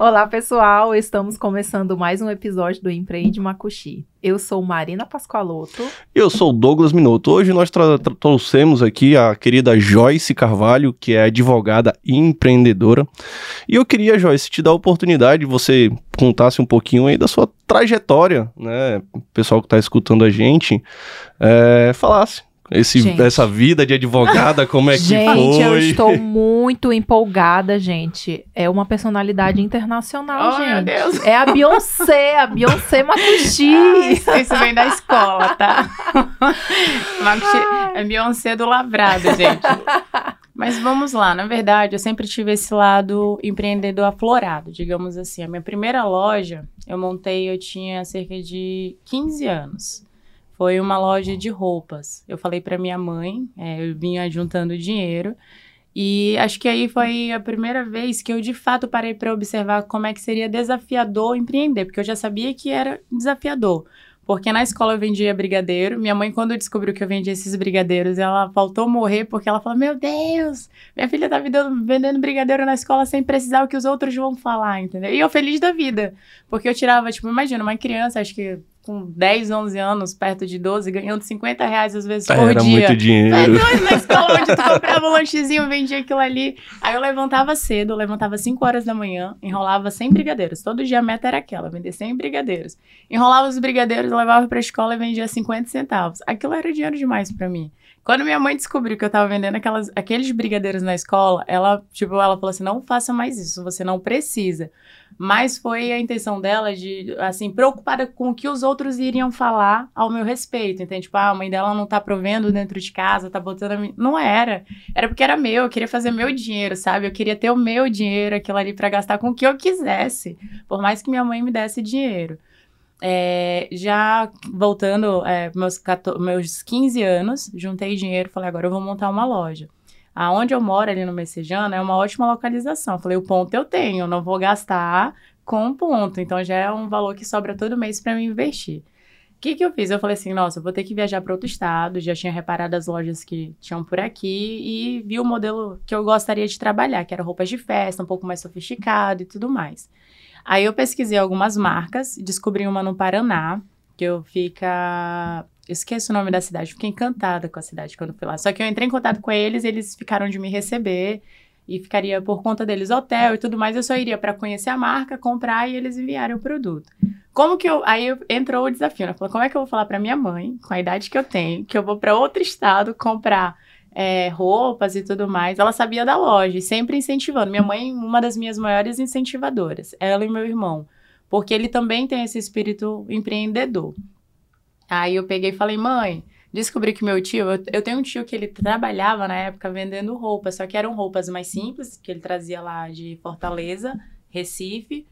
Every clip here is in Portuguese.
Olá, pessoal. Estamos começando mais um episódio do Empreende Macuxi. Eu sou Marina Pascoaloto. Eu sou Douglas Minuto. Hoje nós trouxemos aqui a querida Joyce Carvalho, que é advogada e empreendedora. E eu queria, Joyce, te dar a oportunidade de você contasse um pouquinho aí da sua trajetória, né? O pessoal que está escutando a gente, é, falasse esse, essa vida de advogada, como é que gente, foi? Gente, eu estou muito empolgada, gente. É uma personalidade internacional, oh, gente. Meu Deus. É a Beyoncé, a Beyoncé Makushi. Isso, isso vem da escola, tá? Makushi é Beyoncé do lavrado, gente. Mas vamos lá, na verdade, eu sempre tive esse lado empreendedor aflorado, digamos assim. A minha primeira loja eu montei, eu tinha cerca de 15 anos foi uma loja de roupas. Eu falei para minha mãe, é, eu vinha juntando dinheiro. E acho que aí foi a primeira vez que eu de fato parei para observar como é que seria desafiador empreender, porque eu já sabia que era desafiador. Porque na escola eu vendia brigadeiro. Minha mãe, quando descobriu que eu vendia esses brigadeiros, ela faltou morrer porque ela falou: Meu Deus, minha filha tá vendendo brigadeiro na escola sem precisar o que os outros vão falar, entendeu? E eu feliz da vida. Porque eu tirava, tipo, imagina, uma criança, acho que com 10, 11 anos, perto de 12, ganhando 50 reais às vezes por Era dia. muito dinheiro. É doido na escola onde tu comprava um lanchezinho, vendia aquilo ali. Aí eu levantava cedo, eu levantava 5 horas da manhã, enrolava 100 brigadeiros. Todo dia a meta era aquela, vender 100 brigadeiros. Enrolava os brigadeiros, levava pra escola e vendia 50 centavos. Aquilo era dinheiro demais para mim. Quando minha mãe descobriu que eu tava vendendo aquelas, aqueles brigadeiros na escola, ela, tipo, ela falou assim: não faça mais isso, você não precisa. Mas foi a intenção dela de, assim, preocupada com o que os outros iriam falar ao meu respeito. Entende? Tipo, ah, a mãe dela não tá provendo dentro de casa, tá botando a mim. Não era. Era porque era meu, eu queria fazer meu dinheiro, sabe? Eu queria ter o meu dinheiro, aquilo ali, para gastar com o que eu quisesse. Por mais que minha mãe me desse dinheiro. É, já voltando, é, meus, 14, meus 15 anos, juntei dinheiro, falei, agora eu vou montar uma loja. Aonde eu moro, ali no Messejana, é uma ótima localização. Falei, o ponto eu tenho, não vou gastar com ponto. Então, já é um valor que sobra todo mês para me investir. O que, que eu fiz? Eu falei assim, nossa, eu vou ter que viajar para outro estado. Já tinha reparado as lojas que tinham por aqui e vi o modelo que eu gostaria de trabalhar, que era roupas de festa, um pouco mais sofisticado e tudo mais. Aí eu pesquisei algumas marcas, descobri uma no Paraná, que eu fica. esqueço o nome da cidade, fiquei encantada com a cidade quando fui lá. Só que eu entrei em contato com eles, eles ficaram de me receber e ficaria por conta deles hotel e tudo mais. Eu só iria para conhecer a marca, comprar e eles enviarem o produto. Como que eu. Aí entrou o desafio, né? Falei, como é que eu vou falar para minha mãe, com a idade que eu tenho, que eu vou para outro estado comprar é, roupas e tudo mais, ela sabia da loja sempre incentivando. Minha mãe, uma das minhas maiores incentivadoras, ela e meu irmão, porque ele também tem esse espírito empreendedor. Aí eu peguei e falei, mãe, descobri que meu tio, eu, eu tenho um tio que ele trabalhava na época vendendo roupas, só que eram roupas mais simples, que ele trazia lá de Fortaleza, Recife,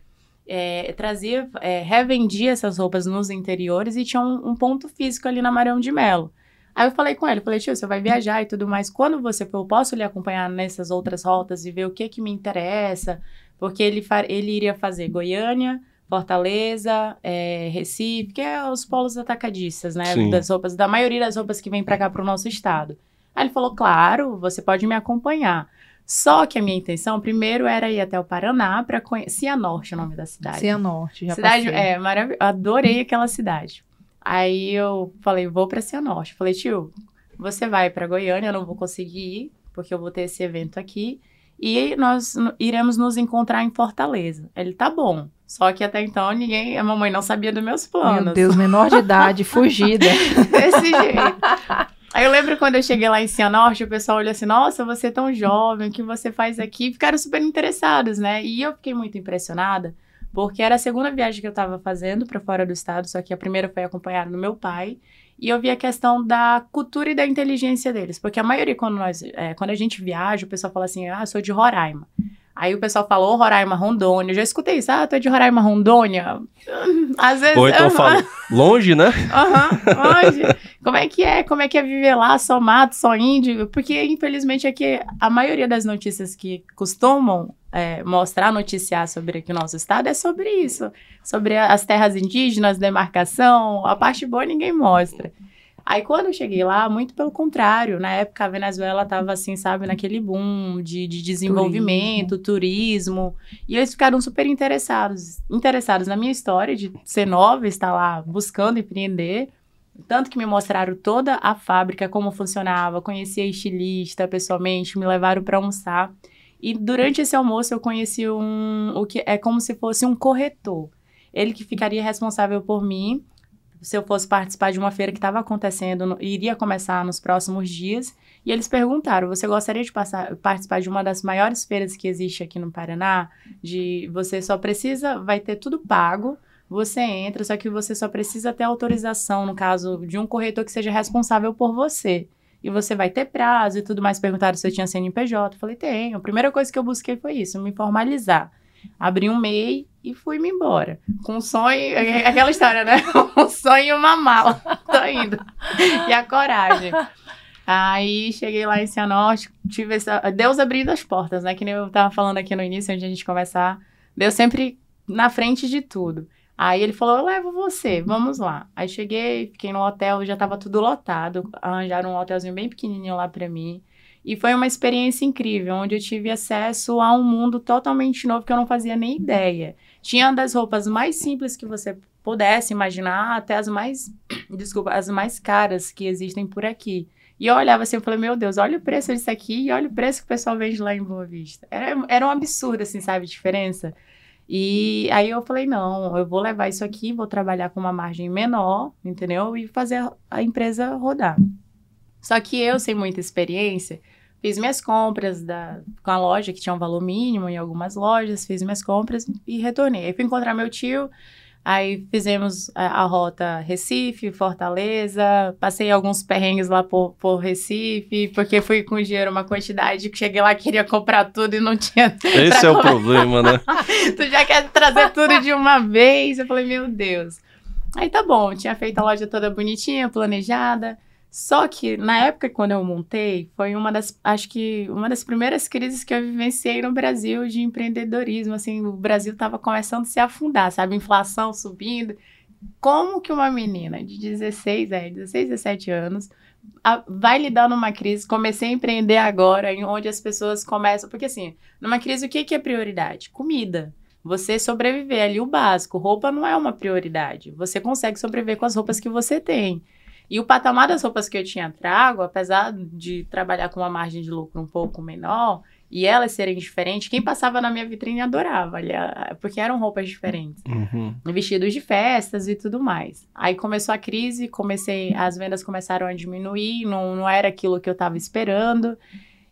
é, trazia, é, revendia essas roupas nos interiores e tinha um, um ponto físico ali na Marão de Melo. Aí eu falei com ele, falei, tio, você vai viajar e tudo mais. Quando você for, eu posso lhe acompanhar nessas outras rotas e ver o que que me interessa? Porque ele, ele iria fazer Goiânia, Fortaleza, é, Recife, que é os polos atacadistas, né? Sim. Das roupas, da maioria das roupas que vem para cá para o nosso estado. Aí ele falou, claro, você pode me acompanhar. Só que a minha intenção, primeiro, era ir até o Paraná para conhecer. Cianorte é o nome da cidade. Cianorte, já cidade, passei. É, maravilhoso. Adorei aquela cidade. Aí eu falei, vou para Cianorte. Falei, tio, você vai para Goiânia, eu não vou conseguir ir, porque eu vou ter esse evento aqui. E nós iremos nos encontrar em Fortaleza. Ele, tá bom. Só que até então ninguém, a mamãe não sabia dos meus planos. Meu Deus, menor de idade, fugida. Desse jeito. Aí eu lembro quando eu cheguei lá em Cianorte, o pessoal olhou assim, nossa, você é tão jovem, o que você faz aqui? Ficaram super interessados, né? E eu fiquei muito impressionada, porque era a segunda viagem que eu estava fazendo para fora do estado, só que a primeira foi acompanhada do meu pai. E eu vi a questão da cultura e da inteligência deles, porque a maioria, quando, nós, é, quando a gente viaja, o pessoal fala assim: ah, sou de Roraima. Aí o pessoal falou Roraima, Rondônia. Eu já escutei isso. Ah, tu é de Roraima, Rondônia? Às vezes... Ou então eu falo, longe, né? Aham, uhum, longe. Como é que é? Como é que é viver lá, só mato, só índio? Porque, infelizmente, aqui a maioria das notícias que costumam é, mostrar, noticiar sobre aqui o nosso estado é sobre isso. Sobre as terras indígenas, demarcação, a parte boa ninguém mostra. Aí quando eu cheguei lá, muito pelo contrário, na época a Venezuela estava assim, sabe, naquele boom de, de desenvolvimento, turismo. turismo, e eles ficaram super interessados, interessados na minha história de ser nova, estar lá buscando empreender. Tanto que me mostraram toda a fábrica, como funcionava, conheci a estilista pessoalmente, me levaram para almoçar. E durante esse almoço eu conheci um, o que é como se fosse um corretor. Ele que ficaria responsável por mim se eu fosse participar de uma feira que estava acontecendo, iria começar nos próximos dias, e eles perguntaram: você gostaria de passar, participar de uma das maiores feiras que existe aqui no Paraná? De você só precisa, vai ter tudo pago, você entra, só que você só precisa ter autorização, no caso de um corretor que seja responsável por você. E você vai ter prazo e tudo mais. Perguntaram se eu tinha CNPJ. Eu falei, tenho. A primeira coisa que eu busquei foi isso, me formalizar. Abri um MEI e fui-me embora. Com um sonho, é, é aquela história, né? Um sonho e uma mala. Tô indo. E a coragem. Aí cheguei lá em Cianorte, tive essa. Deus abrindo as portas, né? Que nem eu tava falando aqui no início, antes de a gente conversar. Deus sempre na frente de tudo. Aí ele falou: Eu levo você, vamos lá. Aí cheguei, fiquei no hotel, já tava tudo lotado. Arranjaram um hotelzinho bem pequenininho lá pra mim. E foi uma experiência incrível, onde eu tive acesso a um mundo totalmente novo que eu não fazia nem ideia. Tinha das roupas mais simples que você pudesse imaginar, até as mais, desculpa, as mais caras que existem por aqui. E eu olhava assim, eu falei, meu Deus, olha o preço disso aqui e olha o preço que o pessoal vende lá em Boa Vista. Era, era um absurdo, assim, sabe, a diferença. E aí eu falei, não, eu vou levar isso aqui, vou trabalhar com uma margem menor, entendeu? E fazer a empresa rodar. Só que eu, sem muita experiência, fiz minhas compras da, com a loja, que tinha um valor mínimo em algumas lojas, fiz minhas compras e retornei. Aí fui encontrar meu tio, aí fizemos a, a rota Recife, Fortaleza, passei alguns perrengues lá por, por Recife, porque fui com dinheiro uma quantidade que cheguei lá, queria comprar tudo e não tinha. Esse é o problema, né? tu já quer trazer tudo de uma vez? Eu falei, meu Deus. Aí tá bom, tinha feito a loja toda bonitinha, planejada. Só que na época quando eu montei, foi uma das, acho que uma das primeiras crises que eu vivenciei no Brasil de empreendedorismo, assim, o Brasil estava começando a se afundar, sabe, inflação subindo. Como que uma menina de 16, é, 16, 17 anos a, vai lidar numa crise? Comecei a empreender agora, em onde as pessoas começam, porque assim, numa crise o que, que é prioridade? Comida. Você sobreviver ali o básico, roupa não é uma prioridade. Você consegue sobreviver com as roupas que você tem. E o patamar das roupas que eu tinha trago, apesar de trabalhar com uma margem de lucro um pouco menor, e elas serem diferentes, quem passava na minha vitrine adorava, porque eram roupas diferentes. Uhum. Vestidos de festas e tudo mais. Aí começou a crise, comecei, as vendas começaram a diminuir, não, não era aquilo que eu estava esperando.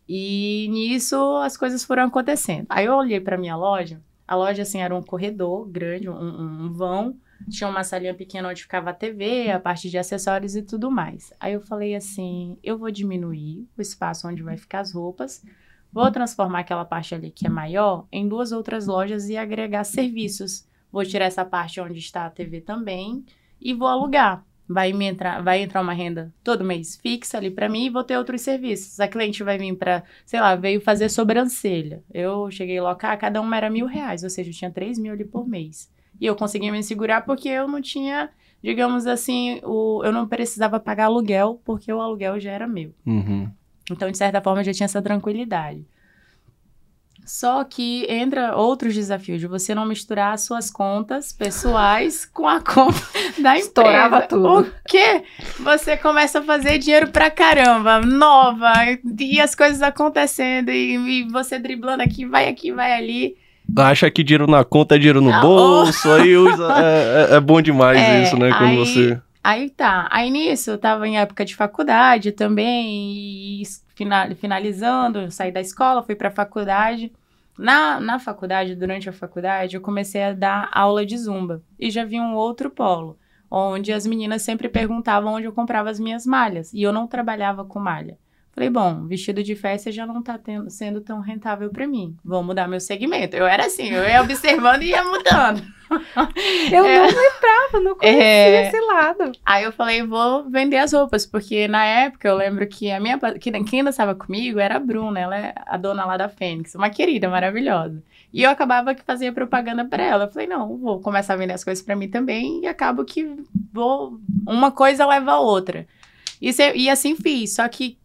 E nisso as coisas foram acontecendo. Aí eu olhei para minha loja, a loja assim era um corredor grande, um, um vão, tinha uma salinha pequena onde ficava a TV, a parte de acessórios e tudo mais. Aí eu falei assim: eu vou diminuir o espaço onde vai ficar as roupas, vou transformar aquela parte ali que é maior em duas outras lojas e agregar serviços. Vou tirar essa parte onde está a TV também e vou alugar. Vai, me entrar, vai entrar uma renda todo mês fixa ali para mim e vou ter outros serviços. A cliente vai vir para, sei lá, veio fazer sobrancelha. Eu cheguei lá, cada uma era mil reais, ou seja, eu tinha três mil ali por mês. E eu consegui me segurar porque eu não tinha, digamos assim, o, eu não precisava pagar aluguel, porque o aluguel já era meu. Uhum. Então, de certa forma, eu já tinha essa tranquilidade. Só que entra outros desafios de você não misturar as suas contas pessoais com a conta da empresa. Estourava tudo. O quê? Você começa a fazer dinheiro pra caramba, nova, e as coisas acontecendo, e, e você driblando aqui, vai aqui, vai ali acha que dinheiro na conta é dinheiro no ah, bolso, oh. aí usa, é, é, é, bom demais é, isso, né? Quando aí, você. Aí tá. Aí nisso, eu tava em época de faculdade também, e final, finalizando, saí da escola, fui pra faculdade. Na, na faculdade, durante a faculdade, eu comecei a dar aula de zumba. E já vi um outro polo, onde as meninas sempre perguntavam onde eu comprava as minhas malhas. E eu não trabalhava com malha. Falei, bom, vestido de festa já não tá tendo, sendo tão rentável para mim. Vou mudar meu segmento. Eu era assim, eu ia observando e ia mudando. Eu é. não lembrava, não conhecia é. esse lado. Aí eu falei, vou vender as roupas, porque na época eu lembro que a minha que quem ainda estava comigo era a Bruna, ela é a dona lá da Fênix, uma querida, maravilhosa. E eu acabava que fazia propaganda para ela. Eu falei, não, vou começar a vender as coisas para mim também e acabo que vou uma coisa leva a outra. E, se- e assim fiz. Só que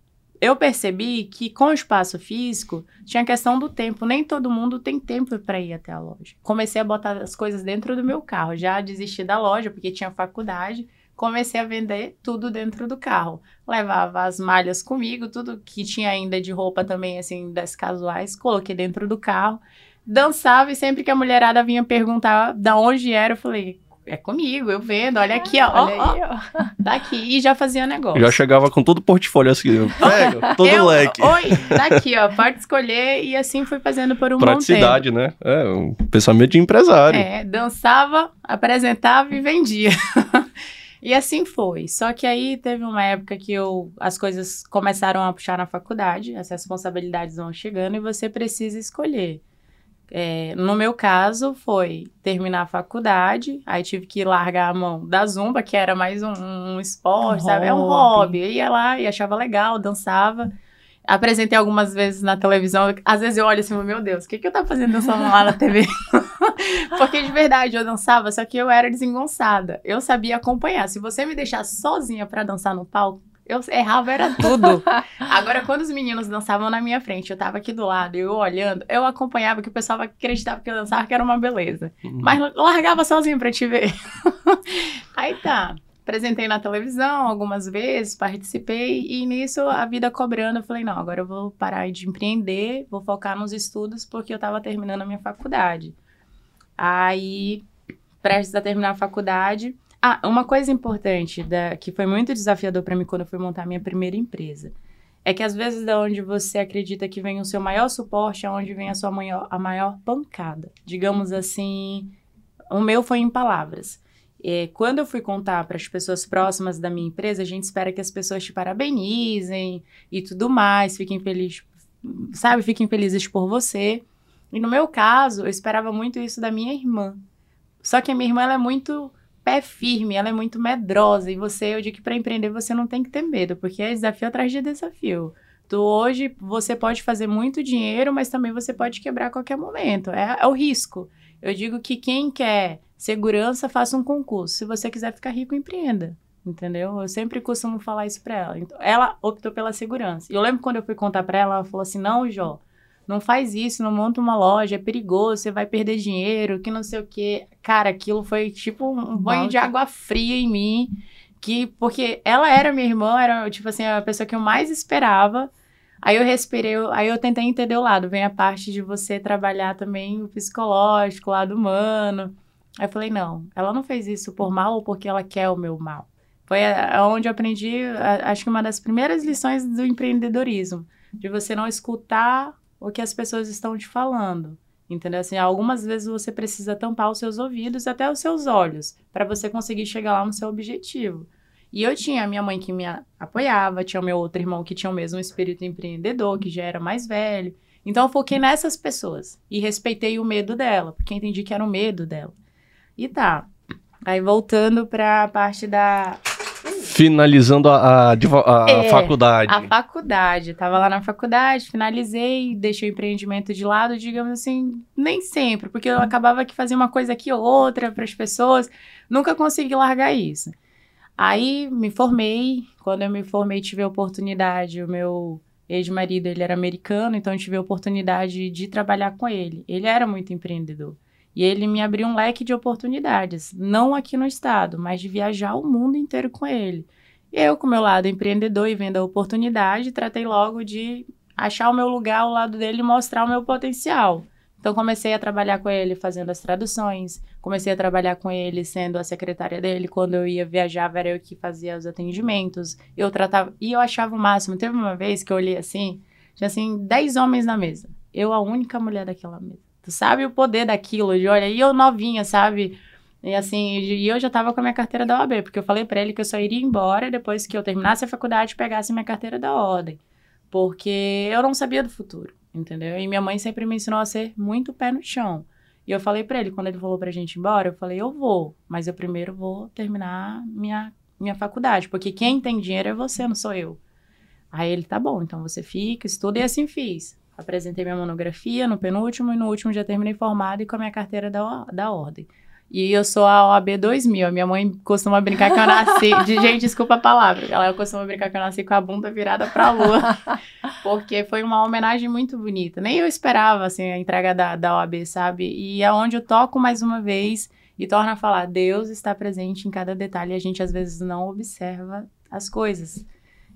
eu percebi que com o espaço físico tinha a questão do tempo. Nem todo mundo tem tempo para ir até a loja. Comecei a botar as coisas dentro do meu carro. Já desisti da loja porque tinha faculdade. Comecei a vender tudo dentro do carro. Levava as malhas comigo, tudo que tinha ainda de roupa também, assim, das casuais, coloquei dentro do carro. Dançava e sempre que a mulherada vinha perguntar da onde era, eu falei, é comigo, eu vendo, olha aqui, ó, ó, Olha ó, aí, ó. tá aqui. E já fazia negócio. Já chegava com todo o portfólio assim, pega, todo eu, leque. Oi, tá aqui, ó, pode escolher. E assim fui fazendo por um bom tempo. Praticidade, né? É, um pensamento de empresário. É, dançava, apresentava e vendia. e assim foi. Só que aí teve uma época que eu, as coisas começaram a puxar na faculdade, as responsabilidades vão chegando e você precisa escolher. É, no meu caso, foi terminar a faculdade, aí tive que largar a mão da zumba, que era mais um, um esporte, Um sabe? É um hobby. Eu ia lá e achava legal, dançava. Apresentei algumas vezes na televisão. Às vezes eu olho assim, meu Deus, o que, que eu tava fazendo dançando lá na TV? Porque de verdade eu dançava, só que eu era desengonçada. Eu sabia acompanhar. Se você me deixasse sozinha pra dançar no palco, eu errava, era tudo. Agora, quando os meninos dançavam na minha frente, eu tava aqui do lado, eu olhando, eu acompanhava que o pessoal acreditava que eu dançava, que era uma beleza. Uhum. Mas largava sozinho pra te ver. Aí tá. Apresentei na televisão algumas vezes, participei, e nisso a vida cobrando, eu falei, não, agora eu vou parar de empreender, vou focar nos estudos, porque eu tava terminando a minha faculdade. Aí, prestes a terminar a faculdade. Ah, uma coisa importante da, que foi muito desafiador para mim quando eu fui montar minha primeira empresa. É que às vezes da onde você acredita que vem o seu maior suporte é onde vem a sua maior, a maior pancada. Digamos assim, o meu foi em palavras. É, quando eu fui contar para as pessoas próximas da minha empresa, a gente espera que as pessoas te parabenizem e tudo mais, fiquem felizes, sabe, fiquem felizes por você. E no meu caso, eu esperava muito isso da minha irmã. Só que a minha irmã ela é muito pé firme, ela é muito medrosa. E você, eu digo que para empreender você não tem que ter medo, porque é desafio atrás de desafio. Tu hoje você pode fazer muito dinheiro, mas também você pode quebrar a qualquer momento. É, é o risco. Eu digo que quem quer segurança, faça um concurso. Se você quiser ficar rico, empreenda. Entendeu? Eu sempre costumo falar isso pra ela. Então, ela optou pela segurança. E eu lembro quando eu fui contar pra ela, ela falou assim: não, Jó, não faz isso, não monta uma loja, é perigoso, você vai perder dinheiro, que não sei o quê. Cara, aquilo foi tipo um banho de água fria em mim. Que, porque ela era minha irmã, era tipo assim, a pessoa que eu mais esperava. Aí eu respirei, aí eu tentei entender o lado. Vem a parte de você trabalhar também o psicológico, o lado humano. Aí eu falei, não, ela não fez isso por mal ou porque ela quer o meu mal. Foi onde eu aprendi, acho que uma das primeiras lições do empreendedorismo. De você não escutar o que as pessoas estão te falando. Entendeu? Assim, algumas vezes você precisa tampar os seus ouvidos até os seus olhos para você conseguir chegar lá no seu objetivo. E eu tinha a minha mãe que me apoiava, tinha o meu outro irmão que tinha o mesmo espírito empreendedor, que já era mais velho. Então eu foquei nessas pessoas e respeitei o medo dela, porque entendi que era o medo dela. E tá. Aí voltando para a parte da Finalizando a, a, a É, faculdade. a faculdade. Tava lá na faculdade, finalizei, deixei o empreendimento de lado, digamos assim, nem sempre, porque eu acabava que fazia uma coisa aqui ou outra para as pessoas, nunca consegui largar isso. Aí me formei, quando eu me formei tive a oportunidade, o meu ex-marido, ele era americano, então eu tive a oportunidade de trabalhar com ele. Ele era muito empreendedor. E ele me abriu um leque de oportunidades, não aqui no estado, mas de viajar o mundo inteiro com ele. E eu, com meu lado empreendedor e vendo a oportunidade, tratei logo de achar o meu lugar ao lado dele e mostrar o meu potencial. Então, comecei a trabalhar com ele fazendo as traduções, comecei a trabalhar com ele sendo a secretária dele. Quando eu ia viajar, era eu que fazia os atendimentos. Eu tratava. E eu achava o máximo. Teve uma vez que eu olhei assim, tinha assim, 10 homens na mesa. Eu, a única mulher daquela mesa. Tu sabe o poder daquilo, de olha, e eu novinha, sabe? E assim, e eu já tava com a minha carteira da OAB, porque eu falei pra ele que eu só iria embora depois que eu terminasse a faculdade e pegasse minha carteira da ordem. Porque eu não sabia do futuro, entendeu? E minha mãe sempre me ensinou a ser muito pé no chão. E eu falei pra ele, quando ele falou pra gente ir embora, eu falei, eu vou, mas eu primeiro vou terminar minha, minha faculdade, porque quem tem dinheiro é você, não sou eu. Aí ele, tá bom, então você fica, estuda, e assim fiz. Apresentei minha monografia no penúltimo e no último já terminei formada e com a minha carteira da, da ordem. E eu sou a OAB 2000. A minha mãe costuma brincar que eu nasci. De, gente, desculpa a palavra. Ela costuma brincar que eu nasci com a bunda virada pra lua. Porque foi uma homenagem muito bonita. Nem eu esperava, assim, a entrega da, da OAB, sabe? E é onde eu toco mais uma vez e torna a falar: Deus está presente em cada detalhe e a gente às vezes não observa as coisas.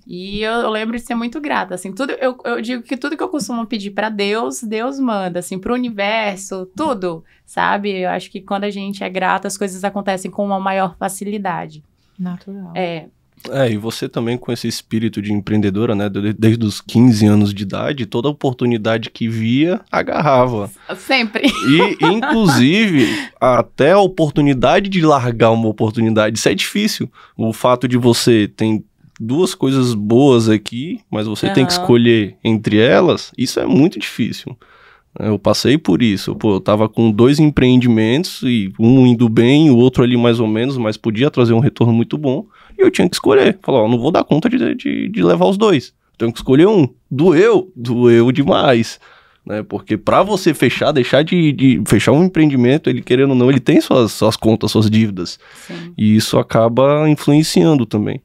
E eu, eu, lembro de ser muito grata, assim, tudo, eu, eu digo que tudo que eu costumo pedir para Deus, Deus manda, assim, pro universo, tudo, sabe? Eu acho que quando a gente é grato, as coisas acontecem com uma maior facilidade. Natural. É. É, e você também com esse espírito de empreendedora, né? Desde os 15 anos de idade, toda oportunidade que via, agarrava. Sempre. E, inclusive, até a oportunidade de largar uma oportunidade, isso é difícil. O fato de você ter duas coisas boas aqui, mas você uhum. tem que escolher entre elas, isso é muito difícil. Eu passei por isso. Pô, eu tava com dois empreendimentos e um indo bem, o outro ali mais ou menos, mas podia trazer um retorno muito bom. E eu tinha que escolher. Falar, ó, não vou dar conta de, de, de levar os dois. Tenho que escolher um. Doeu, doeu demais. Né? Porque para você fechar, deixar de, de, fechar um empreendimento, ele querendo ou não, ele tem suas, suas contas, suas dívidas. Sim. E isso acaba influenciando também.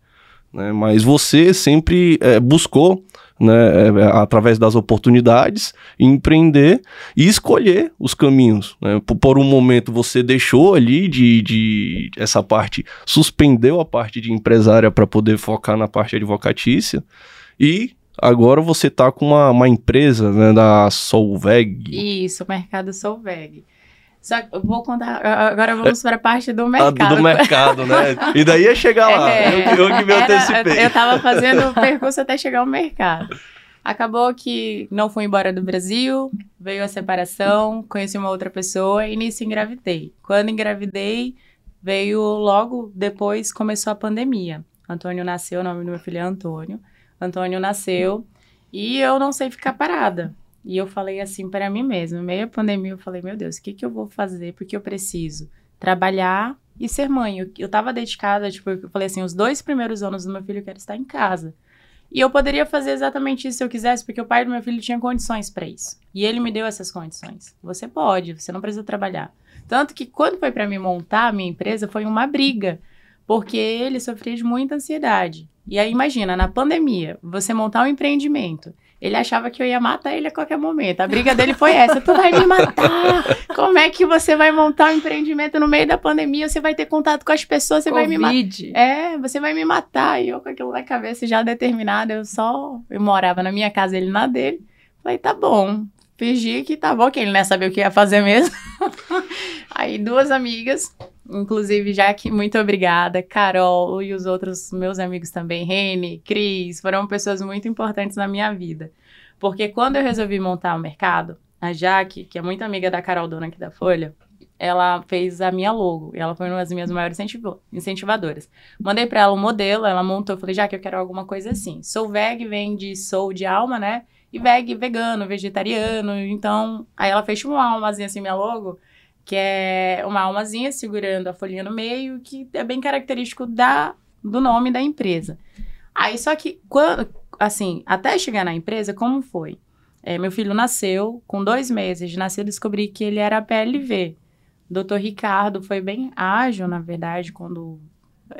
Né? Mas você sempre é, buscou, né, é, através das oportunidades, empreender e escolher os caminhos. Né? Por, por, um momento você deixou ali de, de essa parte, suspendeu a parte de empresária para poder focar na parte advocatícia e agora você está com uma, uma empresa né, da Solveg. Isso, o mercado Solveg. Só que eu vou contar. Agora vamos para a parte do mercado. do mercado, né? E daí ia chegar lá. É, eu, eu que me era, antecipei. Eu estava fazendo o percurso até chegar ao mercado. Acabou que não fui embora do Brasil, veio a separação, conheci uma outra pessoa e nisso engravidei. Quando engravidei, veio logo depois começou a pandemia. Antônio nasceu, o nome do meu filho é Antônio. Antônio nasceu e eu não sei ficar parada. E eu falei assim para mim mesma, meio pandemia, eu falei, meu Deus, o que, que eu vou fazer? Porque eu preciso trabalhar e ser mãe. Eu, eu tava dedicada, tipo, eu falei assim, os dois primeiros anos do meu filho eu quero estar em casa. E eu poderia fazer exatamente isso se eu quisesse, porque o pai do meu filho tinha condições para isso. E ele me deu essas condições. Você pode, você não precisa trabalhar. Tanto que quando foi para me montar a minha empresa, foi uma briga, porque ele sofria de muita ansiedade. E aí imagina, na pandemia, você montar um empreendimento ele achava que eu ia matar ele a qualquer momento. A briga dele foi essa: tu vai me matar. Como é que você vai montar um empreendimento no meio da pandemia? Você vai ter contato com as pessoas, você Covid. vai me matar. É, você vai me matar. E eu com aquilo na cabeça já determinada, eu só eu morava na minha casa, ele na dele. Falei, tá bom. Fingi que tá bom, que ele não ia saber o que ia fazer mesmo. Aí duas amigas Inclusive, Jaque, muito obrigada. Carol e os outros meus amigos também, Rene, Cris, foram pessoas muito importantes na minha vida. Porque quando eu resolvi montar o mercado, a Jaque, que é muito amiga da Carol Dona aqui da Folha, ela fez a minha logo. E ela foi uma das minhas maiores incentivadoras. Mandei para ela um modelo, ela montou. Eu falei, Jaque, eu quero alguma coisa assim. Sou veg, vem de sou de alma, né? E veg, vegano, vegetariano. Então, aí ela fez uma almazinha assim, minha logo que é uma almazinha segurando a folhinha no meio, que é bem característico da, do nome da empresa. Aí, só que, quando, assim, até chegar na empresa, como foi? É, meu filho nasceu, com dois meses de nascer, descobri que ele era PLV. Doutor Ricardo foi bem ágil, na verdade, quando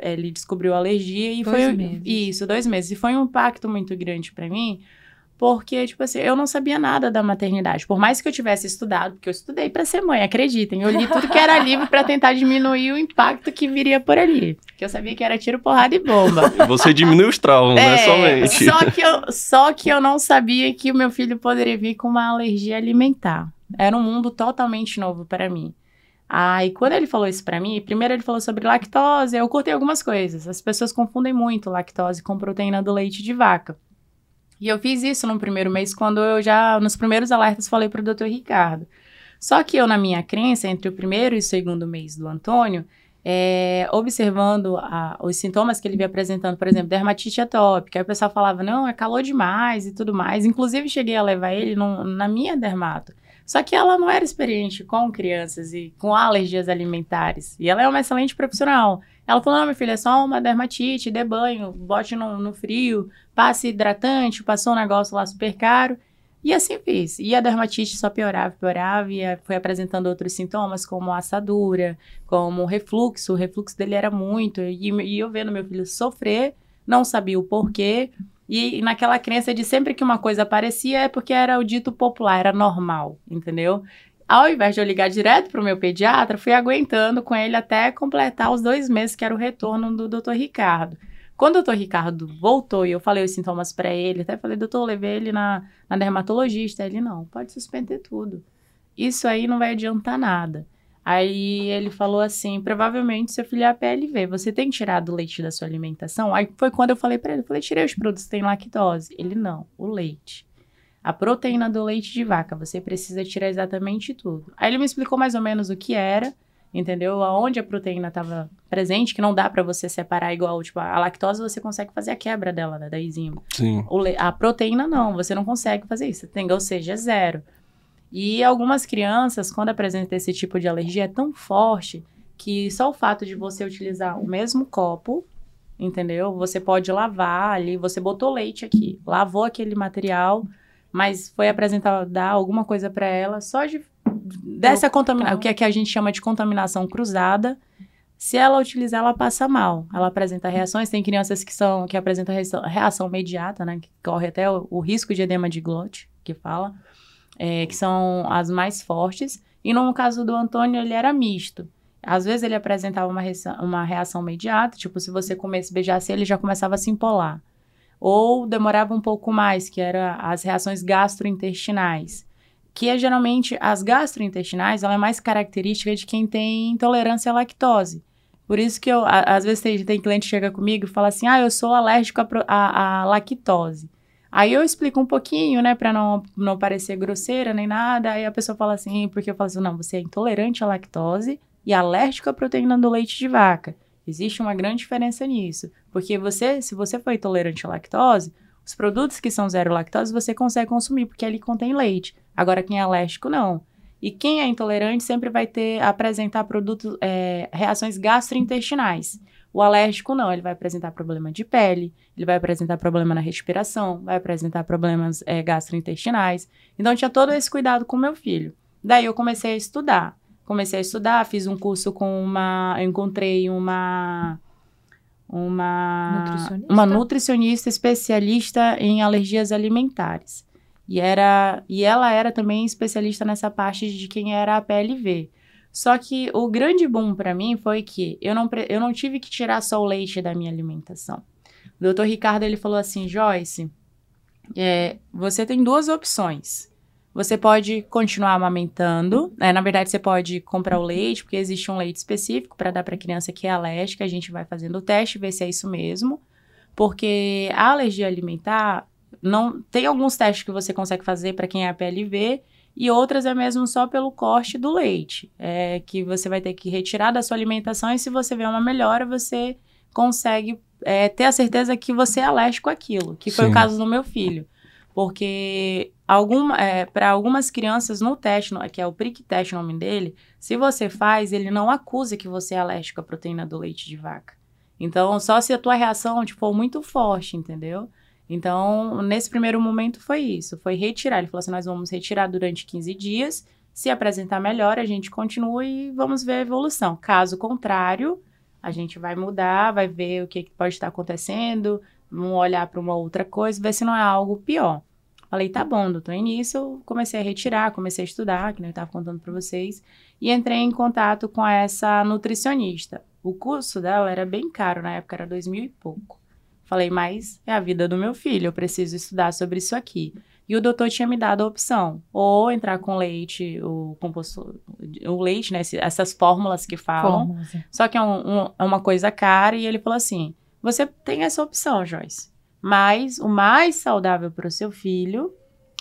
ele descobriu a alergia e dois foi meses. isso, dois meses. E foi um impacto muito grande para mim, porque, tipo assim, eu não sabia nada da maternidade. Por mais que eu tivesse estudado, porque eu estudei para ser mãe, acreditem. Eu li tudo que era livro para tentar diminuir o impacto que viria por ali. Porque eu sabia que era tiro, porrada e bomba. Você diminui os traumas, né, é, né? Somente. Só que, eu, só que eu não sabia que o meu filho poderia vir com uma alergia alimentar. Era um mundo totalmente novo para mim. Aí, quando ele falou isso para mim, primeiro ele falou sobre lactose, eu cortei algumas coisas. As pessoas confundem muito lactose com proteína do leite de vaca. E eu fiz isso no primeiro mês, quando eu já, nos primeiros alertas, falei para o doutor Ricardo. Só que eu, na minha crença, entre o primeiro e o segundo mês do Antônio, é, observando a, os sintomas que ele via apresentando, por exemplo, dermatite atópica, aí o pessoal falava, não, é calor demais e tudo mais. Inclusive, cheguei a levar ele no, na minha dermato. Só que ela não era experiente com crianças e com alergias alimentares. E ela é uma excelente profissional. Ela falou: não, meu filho, é só uma dermatite, dê banho, bote no, no frio, passe hidratante, passou um negócio lá super caro. E assim fiz. E a dermatite só piorava, piorava, e foi apresentando outros sintomas, como assadura, como refluxo. O refluxo dele era muito. E, e eu vendo meu filho sofrer, não sabia o porquê. E, e naquela crença de sempre que uma coisa aparecia é porque era o dito popular, era normal, entendeu? Ao invés de eu ligar direto para o meu pediatra, fui aguentando com ele até completar os dois meses, que era o retorno do Dr. Ricardo. Quando o doutor Ricardo voltou e eu falei os sintomas para ele, até falei, doutor, levei ele na, na dermatologista. Ele, não, pode suspender tudo. Isso aí não vai adiantar nada. Aí ele falou assim: provavelmente seu filho é PLV, você tem tirado o leite da sua alimentação? Aí foi quando eu falei para ele: falei, tirei os produtos têm lactose. Ele, não, o leite. A proteína do leite de vaca, você precisa tirar exatamente tudo. Aí ele me explicou mais ou menos o que era entendeu? Aonde a proteína estava presente, que não dá para você separar igual, tipo, a lactose você consegue fazer a quebra dela, né, da enzima. Sim. a proteína não, você não consegue fazer isso, tem, ou seja, é zero. E algumas crianças, quando apresentam esse tipo de alergia, é tão forte que só o fato de você utilizar o mesmo copo, entendeu? Você pode lavar ali, você botou leite aqui, lavou aquele material, mas foi apresentar, dar alguma coisa para ela, só de dessa contaminação, o que é que a gente chama de contaminação cruzada, se ela utilizar, ela passa mal. Ela apresenta reações. Tem crianças que são que apresentam reação imediata, né? Que corre até o, o risco de edema de glote, que fala, é, que são as mais fortes. E no caso do Antônio, ele era misto. Às vezes ele apresentava uma reação, uma reação imediata, tipo, se você comesse beijasse, ele já começava a se empolar. Ou demorava um pouco mais, que era as reações gastrointestinais que é geralmente as gastrointestinais, ela é mais característica de quem tem intolerância à lactose. Por isso que eu, a, às vezes tem, tem cliente que chega comigo e fala assim, ah, eu sou alérgico à lactose. Aí eu explico um pouquinho, né, para não, não parecer grosseira nem nada. Aí a pessoa fala assim, porque eu falo assim, não, você é intolerante à lactose e alérgico à proteína do leite de vaca. Existe uma grande diferença nisso. Porque você, se você for intolerante à lactose, os produtos que são zero lactose você consegue consumir, porque ali contém leite. Agora, quem é alérgico, não. E quem é intolerante sempre vai ter, apresentar produtos, é, reações gastrointestinais. O alérgico não, ele vai apresentar problema de pele, ele vai apresentar problema na respiração, vai apresentar problemas é, gastrointestinais. Então, tinha todo esse cuidado com meu filho. Daí eu comecei a estudar. Comecei a estudar, fiz um curso com uma. Encontrei uma. Uma nutricionista, uma nutricionista especialista em alergias alimentares. E, era, e ela era também especialista nessa parte de quem era a PLV. Só que o grande boom para mim foi que eu não, eu não tive que tirar só o leite da minha alimentação. O doutor Ricardo ele falou assim: Joyce, é, você tem duas opções. Você pode continuar amamentando, né? na verdade você pode comprar o leite, porque existe um leite específico para dar para criança que é alérgica. A gente vai fazendo o teste, ver se é isso mesmo. Porque a alergia alimentar, não tem alguns testes que você consegue fazer para quem é PLV e outras é mesmo só pelo corte do leite, é que você vai ter que retirar da sua alimentação e se você vê uma melhora, você consegue é, ter a certeza que você é alérgico àquilo, que foi Sim. o caso do meu filho. Porque alguma, é, para algumas crianças no teste, que é o prick test o nome dele, se você faz, ele não acusa que você é alérgico à proteína do leite de vaca. Então, só se a tua reação tipo, for muito forte, entendeu? Então, nesse primeiro momento foi isso, foi retirar. Ele falou assim: nós vamos retirar durante 15 dias. Se apresentar melhor, a gente continua e vamos ver a evolução. Caso contrário, a gente vai mudar, vai ver o que pode estar acontecendo, vamos olhar para uma outra coisa, ver se não é algo pior. Falei, tá bom, doutor. Início eu comecei a retirar, comecei a estudar, que eu estava contando para vocês, e entrei em contato com essa nutricionista. O curso dela era bem caro, na época era dois mil e pouco. Falei, mas é a vida do meu filho, eu preciso estudar sobre isso aqui. E o doutor tinha me dado a opção, ou entrar com leite, o composto, o leite, né, essas fórmulas que falam, é. só que é, um, um, é uma coisa cara, e ele falou assim, você tem essa opção, Joyce, mas o mais saudável para o seu filho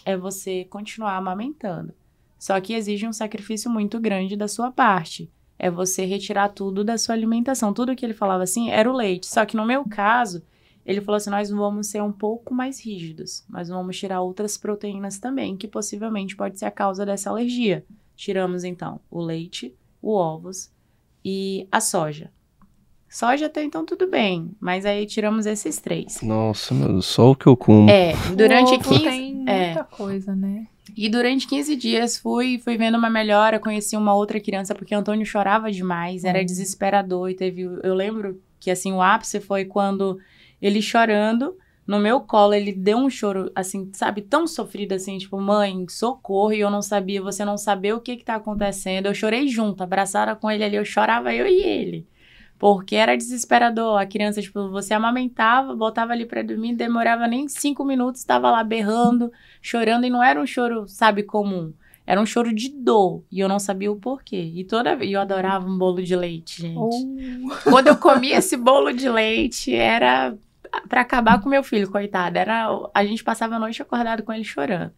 é você continuar amamentando. Só que exige um sacrifício muito grande da sua parte. É você retirar tudo da sua alimentação. Tudo que ele falava assim era o leite. Só que no meu caso, ele falou assim: nós vamos ser um pouco mais rígidos, mas vamos tirar outras proteínas também, que possivelmente pode ser a causa dessa alergia. Tiramos então o leite, o ovos e a soja. Soja até então tudo bem, mas aí tiramos esses três. Nossa, meu, só o que eu como. É, durante 15, É. muita coisa, né? E durante 15 dias fui, fui vendo uma melhora, conheci uma outra criança, porque o Antônio chorava demais, era Hum. desesperador. E teve. Eu lembro que assim, o ápice foi quando ele chorando. No meu colo, ele deu um choro, assim, sabe, tão sofrido assim, tipo, mãe, socorro, e eu não sabia, você não sabia o que que tá acontecendo. Eu chorei junto, abraçada com ele ali, eu chorava eu e ele. Porque era desesperador. A criança, tipo, você amamentava, botava ali pra dormir, demorava nem cinco minutos, estava lá berrando, chorando, e não era um choro, sabe, comum. Era um choro de dor, e eu não sabia o porquê. E toda vez, e eu adorava um bolo de leite, gente. Ou Quando eu comia esse bolo de leite, era pra acabar com meu filho, coitado. Era, a gente passava a noite acordado com ele chorando.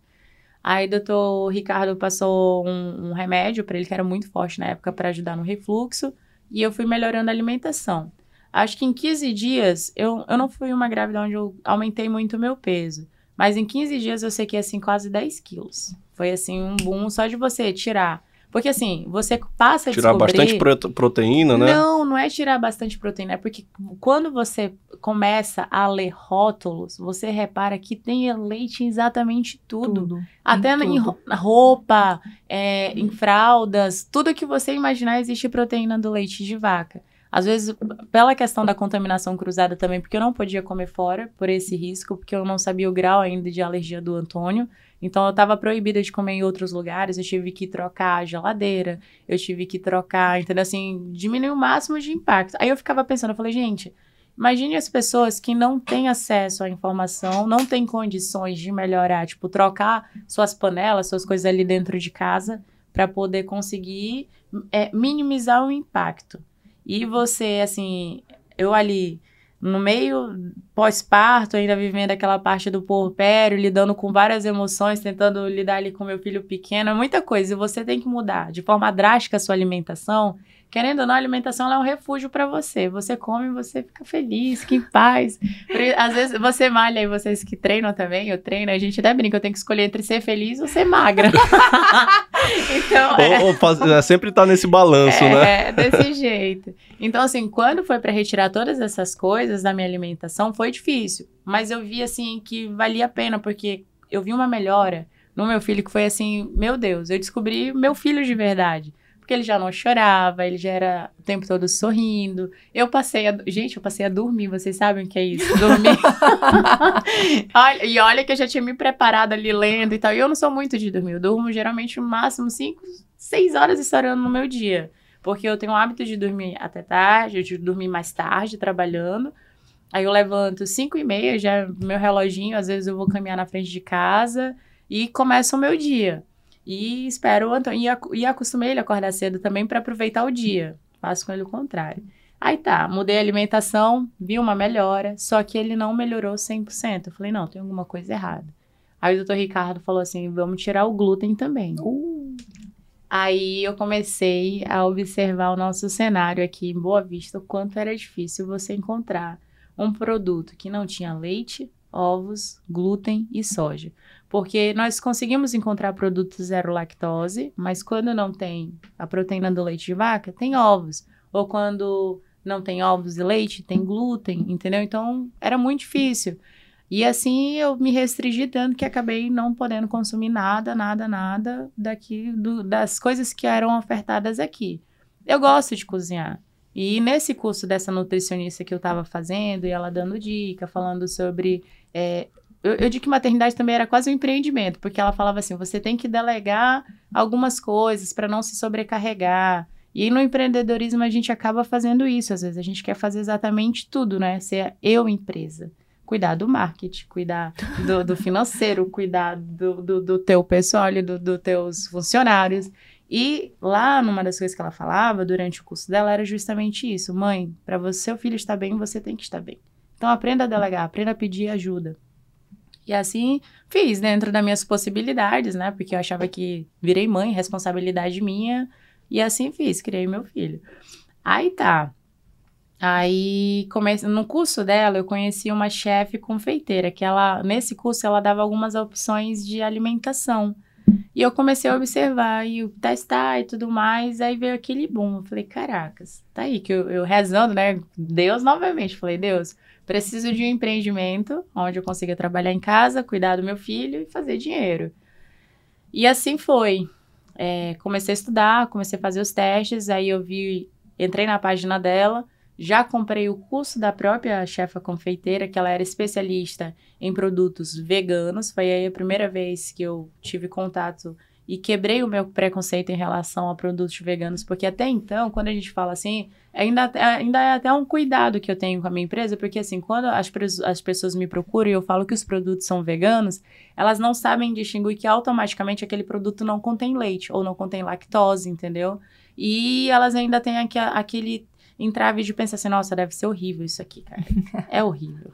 Aí o doutor Ricardo passou um, um remédio pra ele que era muito forte na época pra ajudar no refluxo, e eu fui melhorando a alimentação. Acho que em 15 dias, eu, eu não fui uma grávida onde eu aumentei muito o meu peso. Mas em 15 dias eu sequei, assim, quase 10 quilos. Foi, assim, um boom só de você tirar. Porque, assim, você passa a Tirar descobrir... bastante prote- proteína, né? Não, não é tirar bastante proteína, é porque quando você começa a ler rótulos, você repara que tem leite em exatamente tudo. tudo. Até Em em tudo. roupa, é, em fraldas, tudo que você imaginar existe proteína do leite de vaca. Às vezes, pela questão da contaminação cruzada também, porque eu não podia comer fora por esse risco, porque eu não sabia o grau ainda de alergia do Antônio. Então, eu estava proibida de comer em outros lugares, eu tive que trocar a geladeira, eu tive que trocar, entendeu? Assim, diminuir o máximo de impacto. Aí eu ficava pensando, eu falei, gente, imagine as pessoas que não têm acesso à informação, não têm condições de melhorar, tipo, trocar suas panelas, suas coisas ali dentro de casa, para poder conseguir é, minimizar o impacto. E você, assim, eu ali no meio pós-parto, ainda vivendo aquela parte do porpério, lidando com várias emoções, tentando lidar ali com meu filho pequeno, é muita coisa. E você tem que mudar de forma drástica a sua alimentação. Querendo ou não, a alimentação é um refúgio para você. Você come, você fica feliz, fica em paz. Às vezes você malha e vocês que treinam também, eu treino, a gente até brinca, eu tenho que escolher entre ser feliz ou ser magra. então, é, Ou, ou faz- é, sempre tá nesse balanço, né? é, desse jeito. Então, assim, quando foi para retirar todas essas coisas da minha alimentação, foi difícil. Mas eu vi, assim, que valia a pena, porque eu vi uma melhora no meu filho que foi assim, meu Deus, eu descobri meu filho de verdade. Porque ele já não chorava, ele já era o tempo todo sorrindo. Eu passei a. Gente, eu passei a dormir, vocês sabem o que é isso? Dormir. Olha, e olha que eu já tinha me preparado ali lendo e tal. E eu não sou muito de dormir. Eu durmo geralmente no máximo 5, 6 horas estourando no meu dia. Porque eu tenho o hábito de dormir até tarde, de dormir mais tarde, trabalhando. Aí eu levanto 5 e meia, já meu reloginho, às vezes eu vou caminhar na frente de casa e começa o meu dia. E espero o Antônio. E, acu- e acostumei ele a acordar cedo também para aproveitar o dia. Faço com ele o contrário. Aí tá, mudei a alimentação, vi uma melhora, só que ele não melhorou 100%. Eu falei, não, tem alguma coisa errada. Aí o doutor Ricardo falou assim: vamos tirar o glúten também. Uh, Aí eu comecei a observar o nosso cenário aqui em Boa Vista, o quanto era difícil você encontrar um produto que não tinha leite, ovos, glúten e soja. Porque nós conseguimos encontrar produtos zero lactose, mas quando não tem a proteína do leite de vaca, tem ovos. Ou quando não tem ovos e leite, tem glúten, entendeu? Então era muito difícil. E assim eu me restringi tanto que acabei não podendo consumir nada, nada, nada daqui do- das coisas que eram ofertadas aqui. Eu gosto de cozinhar. E nesse curso dessa nutricionista que eu estava fazendo, e ela dando dica, falando sobre. é, eu, eu digo que maternidade também era quase um empreendimento, porque ela falava assim: você tem que delegar algumas coisas para não se sobrecarregar. E no empreendedorismo a gente acaba fazendo isso. Às vezes a gente quer fazer exatamente tudo, né? Ser eu empresa cuidar do marketing, cuidar do, do financeiro, cuidar do, do, do teu pessoal, e do, do teus funcionários. E lá, numa das coisas que ela falava durante o curso dela, era justamente isso. Mãe, para você, seu filho estar bem, você tem que estar bem. Então, aprenda a delegar, aprenda a pedir ajuda. E assim, fiz dentro das minhas possibilidades, né? Porque eu achava que virei mãe, responsabilidade minha. E assim fiz, criei meu filho. Aí tá. Aí, comece... no curso dela, eu conheci uma chefe confeiteira, que ela, nesse curso, ela dava algumas opções de alimentação. E eu comecei a observar e testar e tudo mais, aí veio aquele boom. Eu falei, caracas, tá aí, que eu, eu rezando, né? Deus novamente. Falei, Deus, Preciso de um empreendimento onde eu consiga trabalhar em casa, cuidar do meu filho e fazer dinheiro. E assim foi. É, comecei a estudar, comecei a fazer os testes, aí eu vi, entrei na página dela, já comprei o curso da própria chefa confeiteira, que ela era especialista em produtos veganos. Foi aí a primeira vez que eu tive contato e quebrei o meu preconceito em relação a produtos veganos, porque até então, quando a gente fala assim, ainda, ainda é até um cuidado que eu tenho com a minha empresa, porque assim, quando as, as pessoas me procuram e eu falo que os produtos são veganos, elas não sabem distinguir que automaticamente aquele produto não contém leite ou não contém lactose, entendeu? E elas ainda têm aquele entrave de pensar assim, nossa, deve ser horrível isso aqui, cara. É horrível.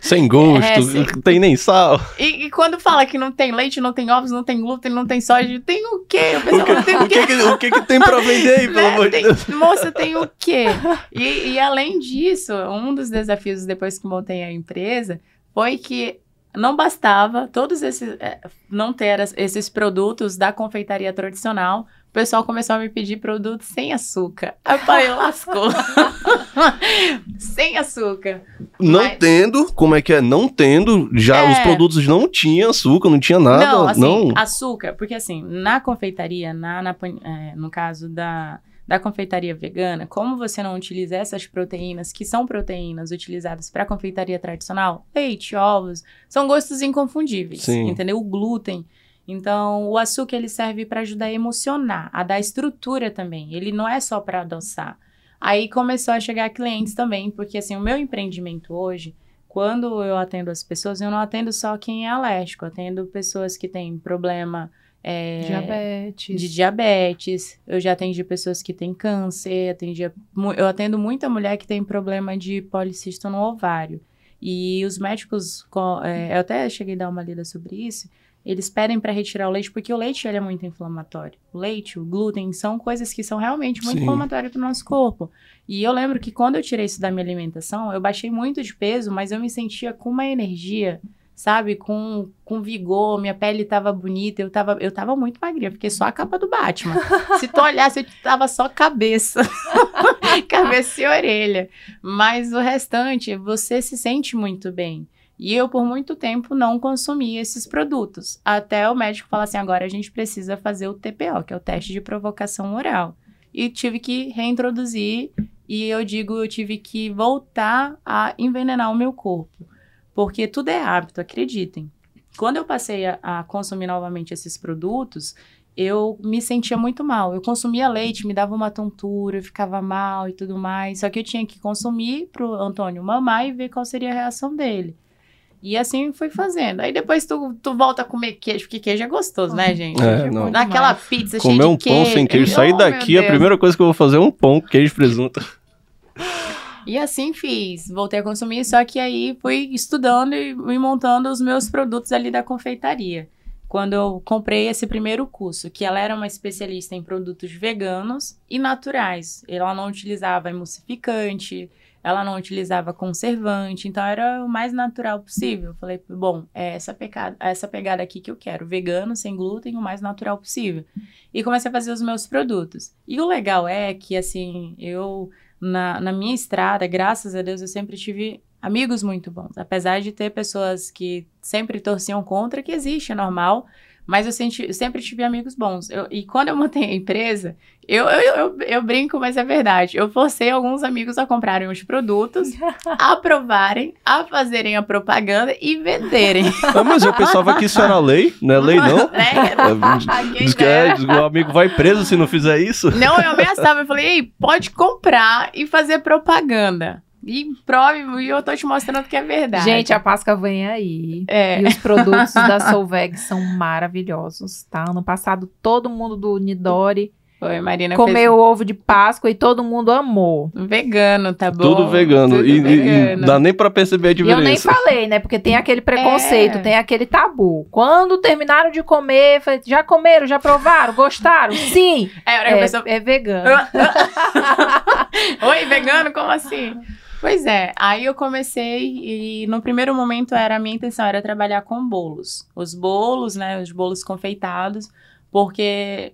Sem gosto, é, não tem nem sal. E, e, quando fala que não tem leite, não tem ovos, não tem glúten, não tem soja, tem o quê? O, o, que, tem o, que, que, o que, que tem pra vender aí, pelo né? amor de Deus? Moça, tem o quê? E, e além disso, um dos desafios depois que montei a empresa foi que não bastava todos esses é, não ter esses produtos da confeitaria tradicional o pessoal começou a me pedir produtos sem açúcar. Aí eu lascou. sem açúcar. Não Mas... tendo, como é que é? Não tendo, já é... os produtos não tinham açúcar, não tinha nada. Não, assim, não. açúcar, porque assim, na confeitaria, na, na é, no caso da, da confeitaria vegana, como você não utiliza essas proteínas, que são proteínas utilizadas para confeitaria tradicional, leite, ovos, são gostos inconfundíveis, Sim. entendeu? O glúten então, o açúcar ele serve para ajudar a emocionar, a dar estrutura também. Ele não é só para adoçar. Aí começou a chegar clientes também, porque assim, o meu empreendimento hoje, quando eu atendo as pessoas, eu não atendo só quem é alérgico, atendo pessoas que têm problema é, diabetes. de diabetes, eu já atendi pessoas que têm câncer, atendi, eu atendo muita mulher que tem problema de policisto no ovário. E os médicos, é, eu até cheguei a dar uma lida sobre isso, eles pedem para retirar o leite porque o leite ele é muito inflamatório. O leite, o glúten são coisas que são realmente muito inflamatórias para o nosso corpo. E eu lembro que quando eu tirei isso da minha alimentação, eu baixei muito de peso, mas eu me sentia com uma energia, sabe, com, com vigor, minha pele estava bonita, eu tava, eu tava muito magrinha, fiquei só a capa do Batman. Se tu olhasse, eu tava só cabeça. cabeça e orelha. Mas o restante, você se sente muito bem. E eu, por muito tempo, não consumi esses produtos. Até o médico falar assim: agora a gente precisa fazer o TPO, que é o teste de provocação oral. E tive que reintroduzir, e eu digo, eu tive que voltar a envenenar o meu corpo. Porque tudo é hábito, acreditem. Quando eu passei a, a consumir novamente esses produtos, eu me sentia muito mal. Eu consumia leite, me dava uma tontura, eu ficava mal e tudo mais. Só que eu tinha que consumir para o Antônio mamar e ver qual seria a reação dele. E assim fui fazendo. Aí depois tu, tu volta a comer queijo, porque queijo é gostoso, né, gente? É, não. Naquela pizza Comer cheia um de queijo. pão sem queijo. Sair oh, daqui, a primeira coisa que eu vou fazer é um pão com queijo e presunto. E assim fiz. Voltei a consumir, só que aí fui estudando e, montando os meus produtos ali da confeitaria. Quando eu comprei esse primeiro curso, que ela era uma especialista em produtos veganos e naturais. Ela não utilizava emulsificante, ela não utilizava conservante, então era o mais natural possível. Eu falei, bom, é essa, pecada, é essa pegada aqui que eu quero, vegano, sem glúten, o mais natural possível. E comecei a fazer os meus produtos. E o legal é que, assim, eu, na, na minha estrada, graças a Deus, eu sempre tive amigos muito bons. Apesar de ter pessoas que sempre torciam contra, que existe, é normal, mas eu, senti, eu sempre tive amigos bons. Eu, e quando eu montei a empresa, eu, eu, eu, eu, brinco, mas é verdade. Eu forcei alguns amigos a comprarem os produtos, a aprovarem, a fazerem a propaganda e venderem. Ah, mas eu pensava que isso era lei, não é lei não? É, diz que é, o amigo vai preso se não fizer isso. Não, eu ameaçava, eu falei, ei, pode comprar e fazer propaganda. E prove, e eu tô te mostrando que é verdade. Gente, a Páscoa vem aí. É. E os produtos da Solveg são maravilhosos, tá? Ano passado, todo mundo do Nidori foi, Marina comeu fez... ovo de Páscoa e todo mundo amou. Vegano, tá bom? Tudo vegano. Tudo e, vegano. e, dá nem pra perceber a diferença. eu nem falei, né? Porque tem aquele preconceito, é. tem aquele tabu. Quando terminaram de comer, já comeram, já provaram, gostaram? Sim. É, é, pessoa... é vegano. Oi, vegano? Como assim? Pois é, aí eu comecei e no primeiro momento era a minha intenção era trabalhar com bolos. Os bolos, né, os bolos confeitados, porque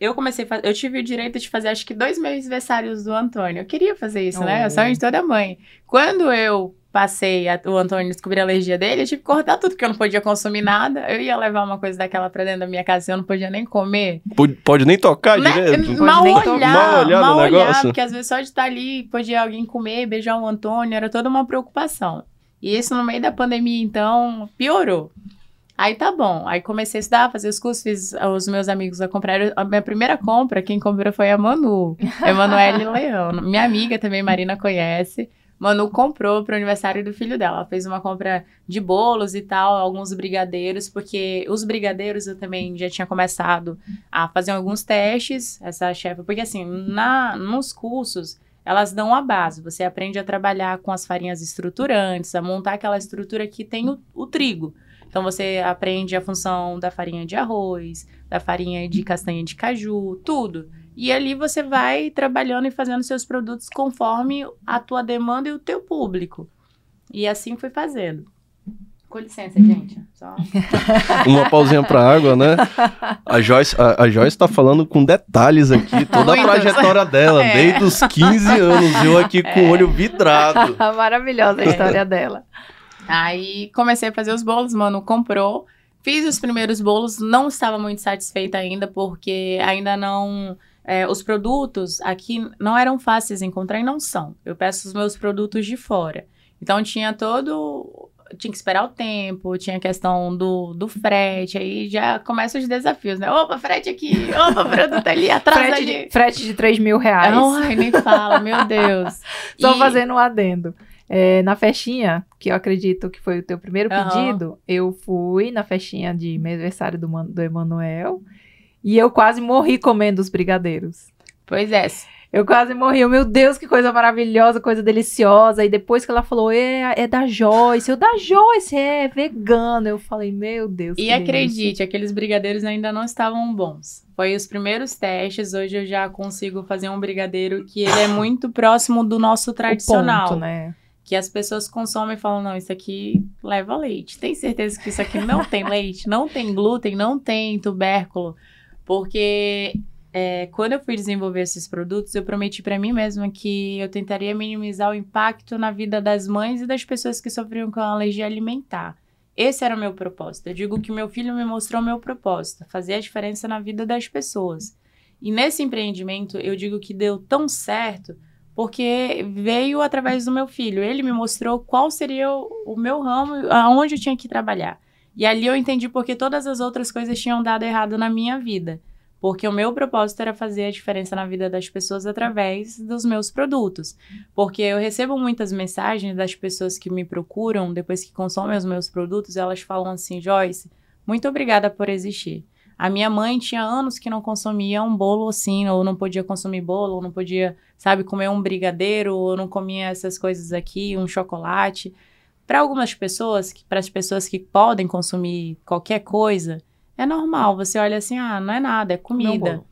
eu comecei a eu tive o direito de fazer acho que dois meus aniversários do Antônio. Eu queria fazer isso, oh. né? O sonho de toda mãe. Quando eu passei, a, o Antônio descobriu a alergia dele, eu tive que cortar tudo, porque eu não podia consumir nada. Eu ia levar uma coisa daquela pra dentro da minha casa e eu não podia nem comer. Pode, pode nem tocar né? direito? Mal olhar, mal olhar, mal olhar porque às vezes só de estar ali, podia alguém comer, beijar o Antônio, era toda uma preocupação. E isso no meio da pandemia, então, piorou. Aí tá bom. Aí comecei a estudar, fazer os cursos, fiz os meus amigos a comprar. A minha primeira compra, quem comprou foi a Manu, Emanuele Leão. Minha amiga também, Marina, conhece. Manu comprou para o aniversário do filho dela. Ela fez uma compra de bolos e tal, alguns brigadeiros, porque os brigadeiros eu também já tinha começado a fazer alguns testes, essa chefe, porque assim, na, nos cursos, elas dão a base. Você aprende a trabalhar com as farinhas estruturantes, a montar aquela estrutura que tem o, o trigo. Então você aprende a função da farinha de arroz, da farinha de castanha de caju, tudo. E ali você vai trabalhando e fazendo seus produtos conforme a tua demanda e o teu público. E assim fui fazendo. Com licença, gente. Só... Uma pausinha para água, né? A Joyce, a, a Joyce tá falando com detalhes aqui, toda a trajetória dela, é. desde os 15 anos, eu aqui com o é. olho vidrado. Maravilhosa a história dela. Aí comecei a fazer os bolos, mano, comprou. Fiz os primeiros bolos, não estava muito satisfeita ainda, porque ainda não é, os produtos aqui não eram fáceis de encontrar e não são. Eu peço os meus produtos de fora. Então tinha todo. Tinha que esperar o tempo, tinha a questão do, do frete, aí já começam os desafios, né? Opa, frete aqui, opa, produto ali, atrás frete ali. De, frete de 3 mil reais. Ai, nem fala, meu Deus. Só e... fazendo um adendo. É, na festinha, que eu acredito que foi o teu primeiro uhum. pedido, eu fui na festinha de aniversário do, do Emanuel. E eu quase morri comendo os brigadeiros. Pois é. Eu quase morri. Meu Deus, que coisa maravilhosa, coisa deliciosa. E depois que ela falou, é, é da Joyce. Eu, da Joyce, é vegano. Eu falei, meu Deus. E acredite, delícia. aqueles brigadeiros ainda não estavam bons. Foi os primeiros testes. Hoje eu já consigo fazer um brigadeiro que ele é muito próximo do nosso tradicional. Ponto, né? Que as pessoas consomem e falam, não, isso aqui leva leite. Tem certeza que isso aqui não tem leite? Não tem glúten? Não tem tubérculo? Porque é, quando eu fui desenvolver esses produtos, eu prometi para mim mesma que eu tentaria minimizar o impacto na vida das mães e das pessoas que sofriam com alergia alimentar. Esse era o meu propósito. Eu digo que meu filho me mostrou o meu propósito, fazer a diferença na vida das pessoas. E nesse empreendimento, eu digo que deu tão certo porque veio através do meu filho. Ele me mostrou qual seria o, o meu ramo, aonde eu tinha que trabalhar. E ali eu entendi porque todas as outras coisas tinham dado errado na minha vida. Porque o meu propósito era fazer a diferença na vida das pessoas através dos meus produtos. Porque eu recebo muitas mensagens das pessoas que me procuram depois que consomem os meus produtos, elas falam assim: Joyce, muito obrigada por existir. A minha mãe tinha anos que não consumia um bolo assim, ou não podia consumir bolo, ou não podia, sabe, comer um brigadeiro, ou não comia essas coisas aqui, um chocolate. Para algumas pessoas, para as pessoas que podem consumir qualquer coisa, é normal. Você olha assim, ah, não é nada, é comida.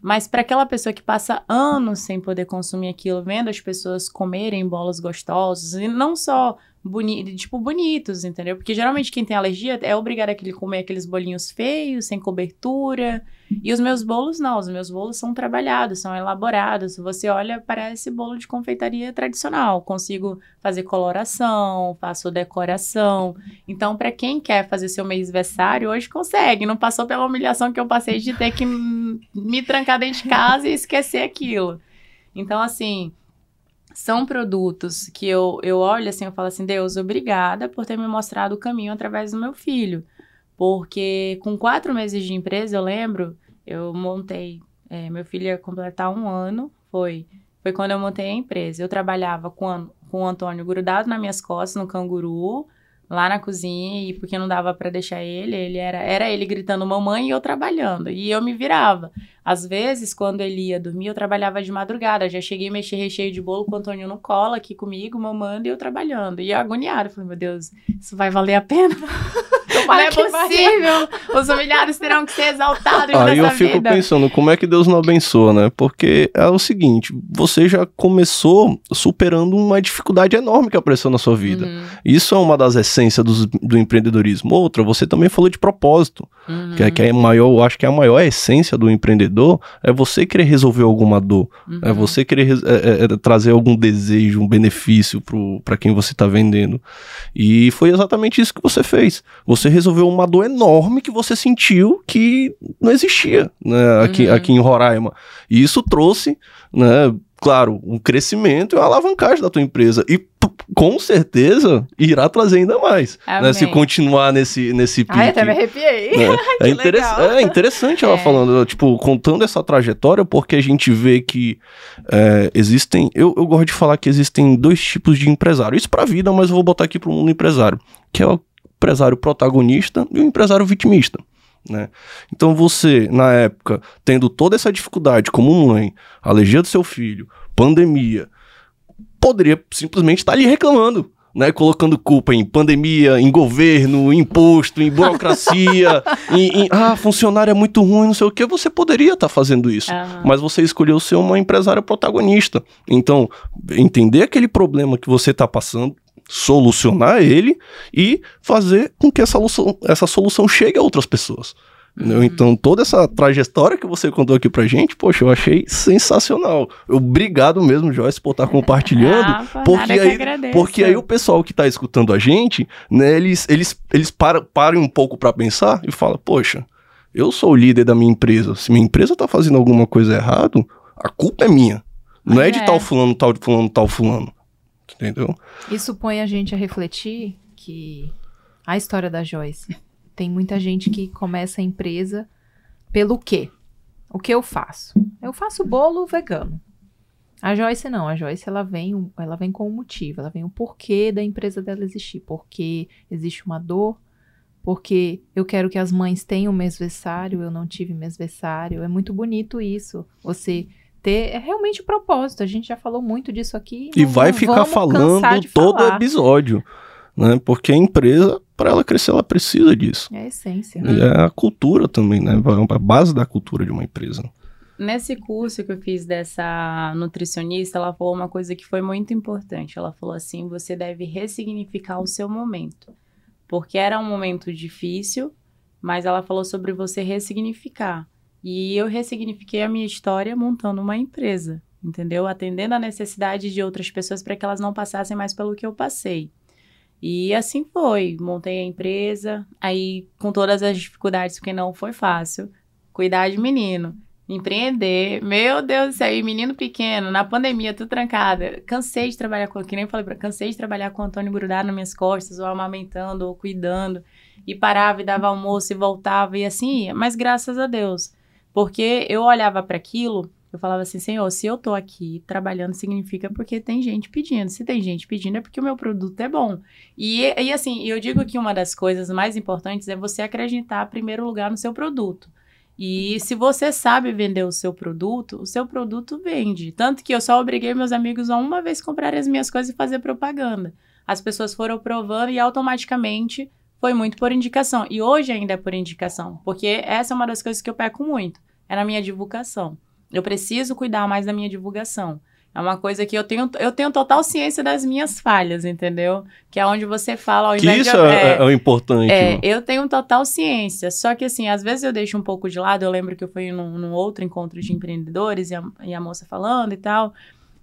Mas para aquela pessoa que passa anos sem poder consumir aquilo, vendo as pessoas comerem bolos gostosos, e não só boni tipo, bonitos, entendeu? Porque geralmente quem tem alergia é obrigado a comer aqueles bolinhos feios, sem cobertura. E os meus bolos não, os meus bolos são trabalhados, são elaborados. Você olha, parece bolo de confeitaria tradicional. Consigo fazer coloração, faço decoração. Então, para quem quer fazer seu mês-versário, hoje consegue. Não passou pela humilhação que eu passei de ter que me trancar dentro de casa e esquecer aquilo. Então, assim, são produtos que eu, eu olho assim, eu falo assim, Deus, obrigada por ter me mostrado o caminho através do meu filho. Porque com quatro meses de empresa, eu lembro, eu montei, é, meu filho ia completar um ano, foi, foi quando eu montei a empresa. Eu trabalhava com, com o Antônio grudado nas minhas costas, no canguru, lá na cozinha, e porque não dava para deixar ele, ele era, era ele gritando mamãe e eu trabalhando, e eu me virava. Às vezes, quando ele ia dormir, eu trabalhava de madrugada. Já cheguei a mexer recheio de bolo com o Antônio no colo aqui comigo, mamando e eu trabalhando. E eu agoniada. Falei, meu Deus, isso vai valer a pena? Não é possível. Os humilhados terão que ser exaltados Aí eu fico vida. pensando, como é que Deus não abençoa, né? Porque é o seguinte, você já começou superando uma dificuldade enorme que apareceu na sua vida. Uhum, Isso é uma das essências do, do empreendedorismo. Outra, você também falou de propósito, uhum, que, é, que é maior, eu acho que é a maior essência do empreendedor, é você querer resolver alguma dor, uhum. é você querer é- é- é trazer algum desejo, um benefício para quem você está vendendo. E foi exatamente isso que você fez. Você resolveu uma dor enorme que você sentiu que não existia né, aqui, Uhum. aqui em Roraima. E isso trouxe, né, claro, um crescimento e uma alavancagem da tua empresa. E com certeza irá trazer ainda mais. Né, se continuar nesse, nesse pique. Ai, até me arrepiei. né? é, legal. é interessante ela É. falando, tipo, contando essa trajetória, porque a gente vê que é, existem. Eu, eu gosto de falar que existem dois tipos de empresário. Isso pra vida, mas eu vou botar aqui pro mundo empresário, que é o empresário protagonista e o empresário vitimista. Né? Então você, na época, tendo toda essa dificuldade como mãe, alergia do seu filho, pandemia, poderia simplesmente estar ali reclamando. Né, colocando culpa em pandemia, em governo, em imposto, em burocracia, em, em, ah, funcionário é muito ruim, não sei o que, você poderia estar fazendo isso. Aham. Mas você escolheu ser uma empresária protagonista. Então, entender aquele problema que você está passando, solucionar ele e fazer com que essa solução, essa solução chegue a outras pessoas. Uhum. Então, toda essa trajetória que você contou aqui pra gente, poxa, eu achei sensacional. Obrigado mesmo, Joyce, por estar compartilhando. Ah, por porque aí-. Porque aí o pessoal que tá escutando a gente, né, eles, eles, eles param, param um pouco pra pensar e falam, poxa, eu sou o líder da minha empresa. Se minha empresa tá fazendo alguma coisa errado, a culpa é minha. Não é de É. tal fulano, tal fulano, tal fulano. Entendeu? Isso põe a gente a refletir que a história da Joyce tem muita gente que começa a empresa pelo quê? O que eu faço? Eu faço bolo vegano. A Joyce não, a Joyce ela vem, ela vem com um motivo, ela vem o porquê da empresa dela existir, porque existe uma dor, porque eu quero que as mães tenham mesversário, eu não tive mesversário. É muito bonito isso. Você ter é realmente o propósito. A gente já falou muito disso aqui. E não- vai ficar falando todo falar. episódio. Né? Porque a empresa, para ela crescer, ela precisa disso. É a essência. E é a cultura também, né? A base da cultura de uma empresa. Nesse curso que eu fiz dessa nutricionista, ela falou uma coisa que foi muito importante. Ela falou assim: você deve ressignificar o seu momento. Porque era um momento difícil, mas ela falou sobre você ressignificar. E eu ressignifiquei a minha história montando uma empresa, entendeu? Atendendo a necessidade de outras pessoas para que elas não passassem mais pelo que eu passei. E assim foi. Montei a empresa, aí com todas as dificuldades, porque não foi fácil. Cuidar de menino empreender. Meu Deus do céu, e menino pequeno, na pandemia, tudo trancada. Cansei de trabalhar com, que nem falei, pra- cansei de trabalhar com o Antônio grudado nas minhas costas, ou amamentando, ou cuidando. E parava e dava almoço e voltava e assim ia. Mas graças a Deus. Porque eu olhava para aquilo, eu falava assim, Senhor, se eu tô aqui trabalhando, significa porque tem gente pedindo. Se tem gente pedindo, é porque o meu produto é bom. E, e assim, eu digo que uma das coisas mais importantes é você acreditar, em primeiro lugar, no seu produto. E se você sabe vender o seu produto, o seu produto vende. Tanto que eu só obriguei meus amigos a uma vez comprarem as minhas coisas e fazer propaganda. As pessoas foram provando e automaticamente foi muito por indicação. E hoje ainda é por indicação, porque essa é uma das coisas que eu peco muito, é na minha divulgação. Eu preciso cuidar mais da minha divulgação. É uma coisa que eu tenho, eu tenho total ciência das minhas falhas, entendeu? Que é onde você fala ao Que invés isso de... é, é- é o importante. É, né? eu tenho total ciência. Só que, assim, às vezes eu deixo um pouco de lado. Eu lembro que eu fui num, num outro encontro de empreendedores e a, e a moça falando e tal.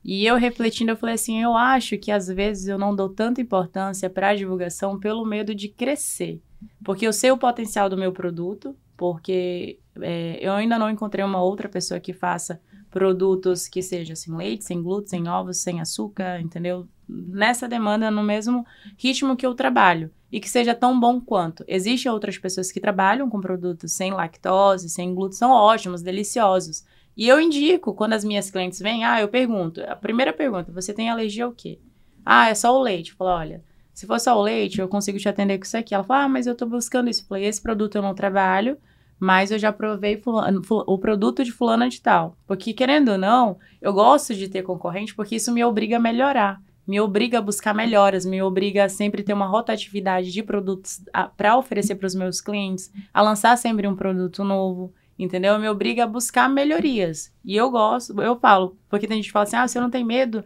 E eu refletindo, eu falei assim: eu acho que às vezes eu não dou tanta importância para a divulgação pelo medo de crescer. Porque eu sei o potencial do meu produto, porque é, eu ainda não encontrei uma outra pessoa que faça produtos que sejam sem leite, sem glúten, sem ovos, sem açúcar, entendeu? Nessa demanda, no mesmo ritmo que eu trabalho e que seja tão bom quanto. Existem outras pessoas que trabalham com produtos sem lactose, sem glúten, são ótimos, deliciosos. E eu indico, quando as minhas clientes vêm, ah, eu pergunto, a primeira pergunta, você tem alergia ao quê? Ah, é só o leite. Eu falo, olha, se for só o leite, eu consigo te atender com isso aqui. Ela fala, ah, mas eu tô buscando isso. Eu falei, esse produto eu não trabalho, mas eu já provei fulano- fu- o produto de fulana de tal. Porque, querendo ou não, eu gosto de ter concorrente porque isso me obriga a melhorar. me obriga a buscar melhoras, me obriga a sempre ter uma rotatividade de produtos para oferecer para os meus clientes, a lançar sempre um produto novo, entendeu? Me obriga a buscar melhorias. E eu gosto, eu falo, porque tem gente que fala assim: ah, você não tem medo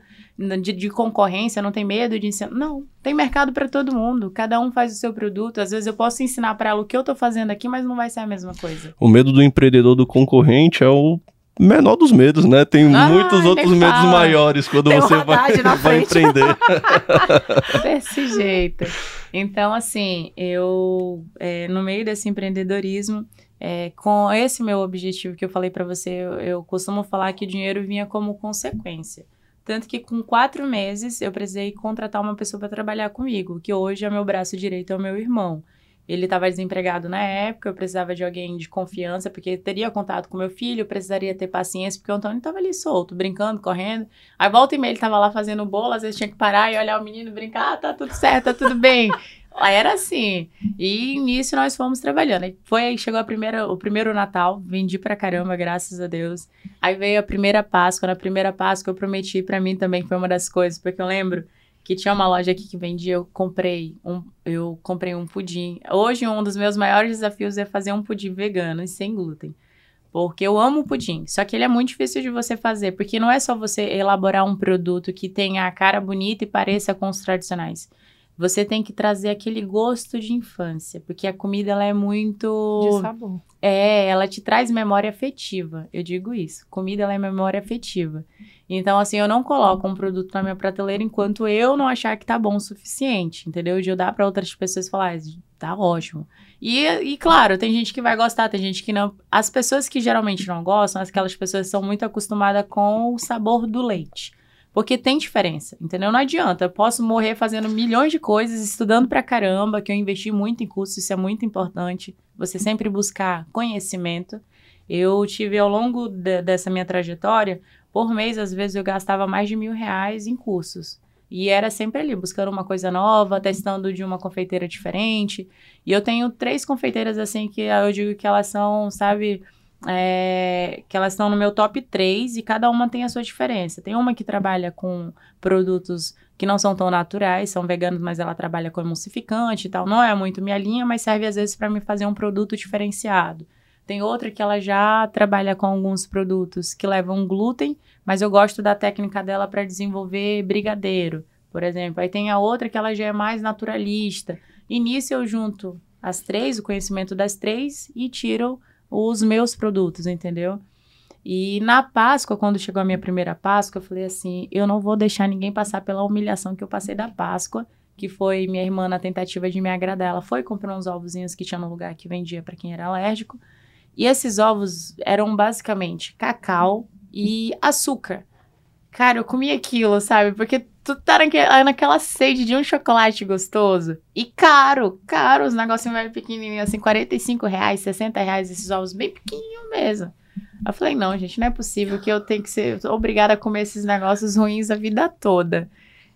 de, de concorrência, não tem medo de ensinar. Não, tem mercado para todo mundo, cada um faz o seu produto. Às vezes eu posso ensinar para ela o que eu estou fazendo aqui, mas não vai ser a mesma coisa. O medo do empreendedor do concorrente é o menor dos medos, né? Tem ah, muitos outros medos fala. maiores quando Tem você vai, vai empreender. Desse jeito. Então, assim, eu, é, no meio desse empreendedorismo, é, com esse meu objetivo que eu falei para você, eu, eu costumo falar que o dinheiro vinha como consequência. Tanto que com quatro meses eu precisei contratar uma pessoa para trabalhar comigo, que hoje é meu braço direito, é o meu irmão. Ele estava desempregado na época, eu precisava de alguém de confiança, porque teria contato com meu filho, eu precisaria ter paciência, porque o Antônio estava ali solto, brincando, correndo. Aí volta e meia ele estava lá fazendo bolo, às vezes tinha que parar e olhar o menino brincar, ah, tá tudo certo, tá tudo bem. Era assim. E nisso nós fomos trabalhando. Foi aí chegou a primeira, o primeiro Natal, vendi pra caramba, graças a Deus. Aí veio a primeira Páscoa. Na primeira Páscoa eu prometi para mim também, que foi uma das coisas, porque eu lembro que tinha uma loja aqui que vendia, eu comprei um, eu comprei um pudim. Hoje um dos meus maiores desafios é fazer um pudim vegano e sem glúten. Porque eu amo pudim, só que ele é muito difícil de você fazer, porque não é só você elaborar um produto que tenha a cara bonita e pareça com os tradicionais. Você tem que trazer aquele gosto de infância, porque a comida ela é muito de sabor. É, ela te traz memória afetiva. Eu digo isso. Comida ela é memória afetiva. Então, assim, eu não coloco um produto na minha prateleira enquanto eu não achar que tá bom o suficiente, entendeu? De eu dar para outras pessoas falar, ah, tá ótimo. E, e, claro, tem gente que vai gostar, tem gente que não. As pessoas que geralmente não gostam, aquelas pessoas que são muito acostumadas com o sabor do leite. Porque tem diferença, entendeu? Não adianta. Eu posso morrer fazendo milhões de coisas, estudando pra caramba, que eu investi muito em curso, isso é muito importante. Você sempre buscar conhecimento. Eu tive ao longo de, dessa minha trajetória, por mês, às vezes eu gastava mais de mil reais em cursos. E era sempre ali, buscando uma coisa nova, testando de uma confeiteira diferente. E eu tenho três confeiteiras assim que eu digo que elas são, sabe, é, que elas estão no meu top 3 e cada uma tem a sua diferença. Tem uma que trabalha com produtos que não são tão naturais, são veganos, mas ela trabalha com emulsificante e tal. Não é muito minha linha, mas serve às vezes para me fazer um produto diferenciado. Tem outra que ela já trabalha com alguns produtos que levam glúten, mas eu gosto da técnica dela para desenvolver brigadeiro, por exemplo. Aí tem a outra que ela já é mais naturalista. Nisso eu junto as três, o conhecimento das três, e tiro os meus produtos, entendeu? E na Páscoa, quando chegou a minha primeira Páscoa, eu falei assim: eu não vou deixar ninguém passar pela humilhação que eu passei da Páscoa, que foi minha irmã na tentativa de me agradar. Ela foi comprar uns ovozinhos que tinha no lugar que vendia para quem era alérgico. E esses ovos eram basicamente cacau e açúcar. Cara, eu comi aquilo, sabe? Porque tu tá naquela, naquela sede de um chocolate gostoso. E caro, caro, os negocinhos mais pequenininhos, assim, 45 reais, 60 reais, esses ovos bem pequenininhos mesmo. Eu falei, não, gente, não é possível que eu tenha que ser obrigada a comer esses negócios ruins a vida toda.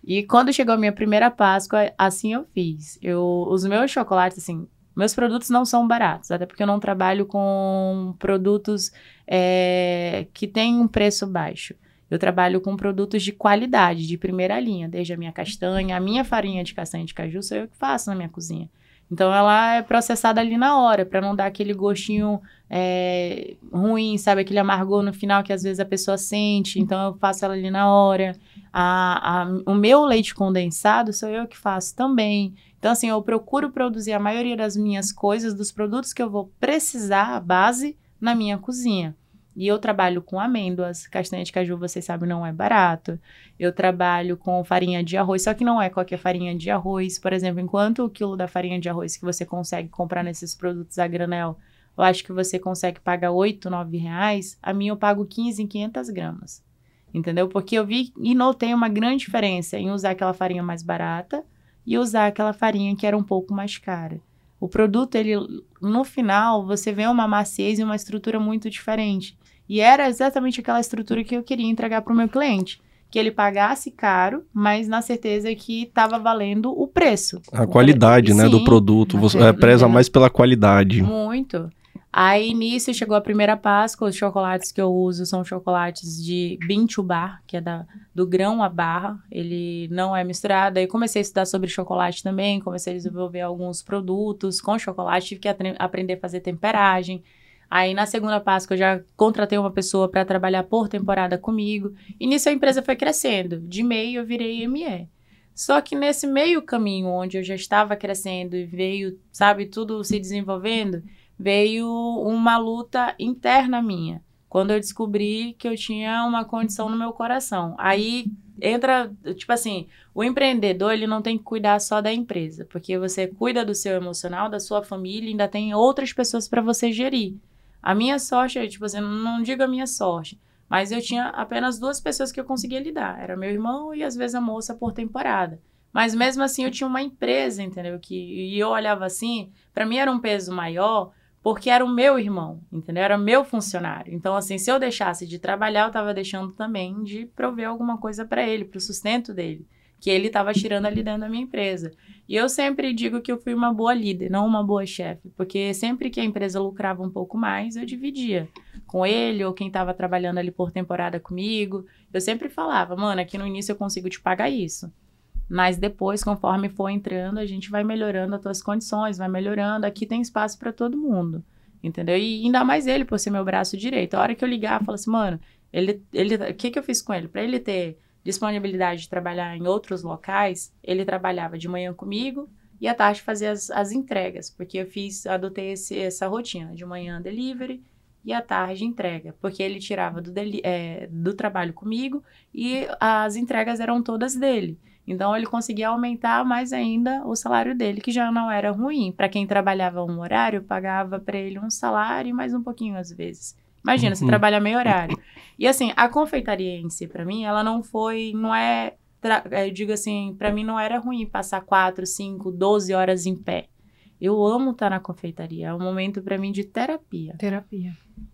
E quando chegou a minha primeira Páscoa, assim eu fiz. Eu, os meus chocolates, assim, meus produtos não são baratos, até porque eu não trabalho com produtos é, que têm um preço baixo. Eu trabalho com produtos de qualidade, de primeira linha, desde a minha castanha, a minha farinha de castanha de caju sou eu que faço na minha cozinha. Então ela é processada ali na hora, para não dar aquele gostinho é, ruim, sabe? Aquele amargor no final que às vezes a pessoa sente. Então eu faço ela ali na hora. A, a, o meu leite condensado sou eu que faço também. Então, assim, eu procuro produzir a maioria das minhas coisas, dos produtos que eu vou precisar, a base, na minha cozinha. E eu trabalho com amêndoas, castanha de caju, vocês sabem, não é barato. Eu trabalho com farinha de arroz, só que não é qualquer farinha de arroz. Por exemplo, enquanto o quilo da farinha de arroz que você consegue comprar nesses produtos a granel, eu acho que você consegue pagar 8, 9 reais, a minha eu pago 15 em 500 gramas. Entendeu? Porque eu vi e notei uma grande diferença em usar aquela farinha mais barata e usar aquela farinha que era um pouco mais cara. O produto, ele, no final, você vê uma maciez e uma estrutura muito diferente. E era exatamente aquela estrutura que eu queria entregar para o meu cliente. Que ele pagasse caro, mas na certeza que estava valendo o preço. A qualidade, né, do produto. Você é, preza mais pela qualidade. Muito. Aí, nisso, chegou a primeira Páscoa. Os chocolates que eu uso são chocolates de bean to bar, que é da, do grão à barra. Ele não é misturado. Aí, comecei a estudar sobre chocolate também. Comecei a desenvolver alguns produtos com chocolate. Tive que aprender a fazer temperagem. Aí, na segunda Páscoa, eu já contratei uma pessoa para trabalhar por temporada comigo. E nisso, a empresa foi crescendo. De meio, eu virei ME. Só que nesse meio caminho, onde eu já estava crescendo e veio, sabe, tudo se desenvolvendo veio uma luta interna minha. Quando eu descobri que eu tinha uma condição no meu coração. Aí entra, tipo assim, o empreendedor, ele não tem que cuidar só da empresa, porque você cuida do seu emocional, da sua família, ainda tem outras pessoas para você gerir. A minha sorte, tipo assim, não digo a minha sorte, mas eu tinha apenas duas pessoas que eu conseguia lidar. Era meu irmão e às vezes a moça por temporada. Mas mesmo assim eu tinha uma empresa, entendeu? Que, e eu olhava assim, para mim era um peso maior, porque era o meu irmão, entendeu? Era meu funcionário. Então, assim, se eu deixasse de trabalhar, eu estava deixando também de prover alguma coisa para ele, para o sustento dele, que ele estava tirando ali dentro da minha empresa. E eu sempre digo que eu fui uma boa líder, não uma boa chefe, porque sempre que a empresa lucrava um pouco mais, eu dividia com ele ou quem estava trabalhando ali por temporada comigo. Eu sempre falava, mano, aqui no início eu consigo te pagar isso. Mas depois, conforme for entrando, a gente vai melhorando as tuas condições, vai melhorando. Aqui tem espaço para todo mundo. Entendeu? E ainda mais ele, por ser meu braço direito. A hora que eu ligar, eu falo assim, mano, ele, ele, o que, que eu fiz com ele? Para ele ter disponibilidade de trabalhar em outros locais, ele trabalhava de manhã comigo e à tarde fazia as, as entregas, porque eu fiz, adotei esse, essa rotina, de manhã delivery e à tarde entrega, porque ele tirava do, deli, é, do trabalho comigo e as entregas eram todas dele. Então ele conseguia aumentar mais ainda o salário dele, que já não era ruim. Para quem trabalhava um horário, pagava para ele um salário e mais um pouquinho às vezes. Imagina, uhum. você trabalha meio horário. E assim, a confeitaria em si, para mim, ela não foi, não é, eu digo assim, para mim não era ruim passar 4, 5, 12 horas em pé. Eu amo estar na confeitaria, é um momento para mim de terapia. Terapia.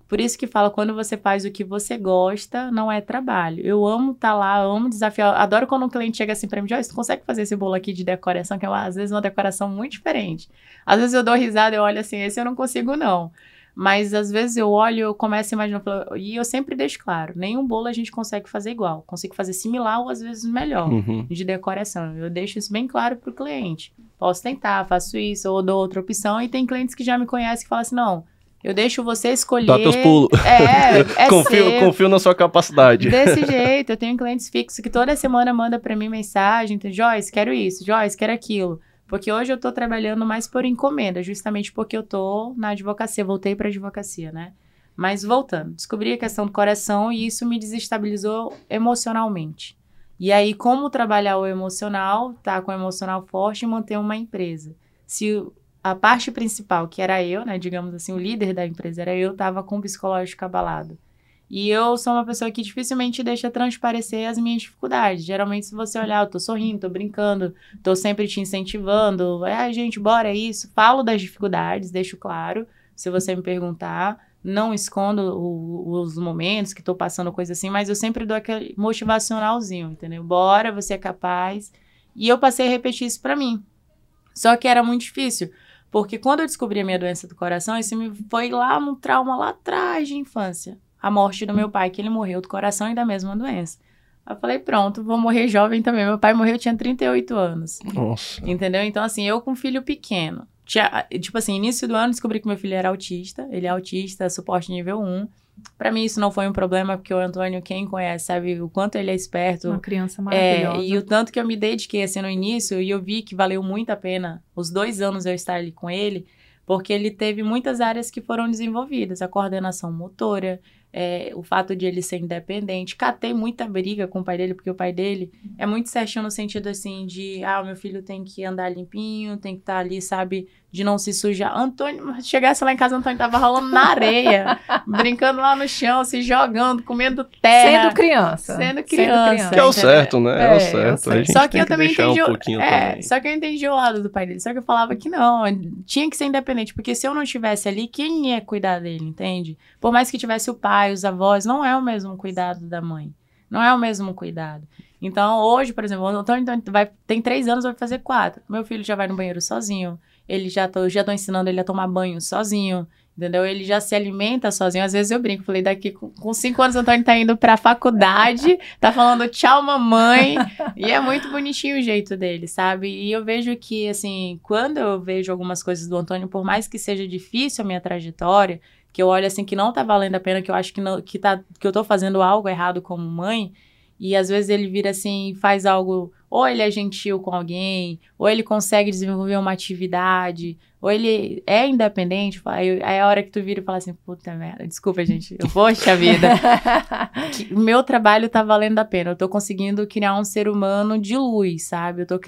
Por isso que fala, quando você faz o que você gosta, não é trabalho. Eu amo estar tá lá, amo desafiar. Adoro quando um cliente chega assim pra mim, Joyce, tu consegue fazer esse bolo aqui de decoração, que é às vezes uma decoração muito diferente. Às vezes eu dou risada, eu olho assim, esse eu não consigo não. Mas às vezes eu olho, eu começo a imaginar, e eu sempre deixo claro, nenhum bolo a gente consegue fazer igual. Consigo fazer similar ou às vezes melhor uhum. de decoração. Eu deixo isso bem claro pro cliente. Posso tentar, faço isso, ou dou outra opção. E tem clientes que já me conhecem que falam assim, não, eu deixo você escolher. Dá teus pulos. É, é confio, confio na sua capacidade. Desse jeito, eu tenho clientes fixos que toda semana manda para mim mensagem, então, Joyce, quero isso, Joyce, quero aquilo. Porque hoje eu tô trabalhando mais por encomenda, justamente porque eu tô na advocacia, voltei para advocacia, né? Mas voltando, descobri a questão do coração e isso me desestabilizou emocionalmente. E aí, como trabalhar o emocional, tá com o emocional forte e manter uma empresa? Se a parte principal, que era eu, né, digamos assim, o líder da empresa era eu, estava com o psicológico abalado. E eu sou uma pessoa que dificilmente deixa transparecer as minhas dificuldades. Geralmente, se você olhar, eu tô sorrindo, tô brincando, tô sempre te incentivando. Ah, gente, bora, é isso. Falo das dificuldades, deixo claro, se você me perguntar. Não escondo o, os momentos que tô passando, coisa assim, mas eu sempre dou aquele motivacionalzinho, entendeu? Bora, você é capaz. E eu passei a repetir isso para mim. Só que era muito difícil, porque quando eu descobri a minha doença do coração, isso me foi lá no trauma lá atrás de infância. A morte do meu pai, que ele morreu do coração e da mesma doença. Eu falei, pronto, vou morrer jovem também. Meu pai morreu, tinha 38 anos. Nossa. Entendeu? Então, assim, eu com filho pequeno. Tinha, tipo assim, início do ano descobri que meu filho era autista. Ele é autista, suporte nível 1. Para mim isso não foi um problema, porque o Antônio, quem conhece, sabe o quanto ele é esperto. Uma criança maravilhosa. É, e o tanto que eu me dediquei assim no início, e eu vi que valeu muito a pena os dois anos eu estar ali com ele, porque ele teve muitas áreas que foram desenvolvidas, a coordenação motora, é, o fato de ele ser independente. Catei muita briga com o pai dele, porque o pai dele é muito certinho no sentido assim de, ah, o meu filho tem que andar limpinho, tem que estar tá ali, sabe, de não se sujar. Antônio, chegasse lá em casa, Antônio tava rolando na areia, brincando lá no chão, se jogando, comendo terra. Sendo criança. Sendo criança. Que é o certo, né? É, é o certo. É só que eu também entendi. Um pouquinho é, também. só que eu entendi o lado do pai dele. Só que eu falava que não, tinha que ser independente, porque se eu não estivesse ali, quem ia cuidar dele, entende? Por mais que tivesse o pai, pai, os avós, não é o mesmo cuidado da mãe. Não é o mesmo cuidado. Então, hoje, por exemplo, o Antônio vai, tem três anos, vai fazer quatro. Meu filho já vai no banheiro sozinho. Ele já tô, já tô ensinando ele a tomar banho sozinho. Entendeu? Ele já se alimenta sozinho. Às vezes eu brinco, falei, daqui com cinco anos o Antônio tá indo pra faculdade, tá falando tchau, mamãe. e é muito bonitinho o jeito dele, sabe? E eu vejo que, assim, quando eu vejo algumas coisas do Antônio, por mais que seja difícil a minha trajetória, que eu olho assim que não tá valendo a pena, que eu acho que, não, que, tá, que eu tô fazendo algo errado como mãe, e às vezes ele vira assim, faz algo, ou ele é gentil com alguém, ou ele consegue desenvolver uma atividade, ou ele é independente, aí, é a hora que tu vira e fala assim, puta merda, desculpa, gente, eu poxa vida. o meu trabalho tá valendo a pena, eu tô conseguindo criar um ser humano de luz, sabe? Eu tô,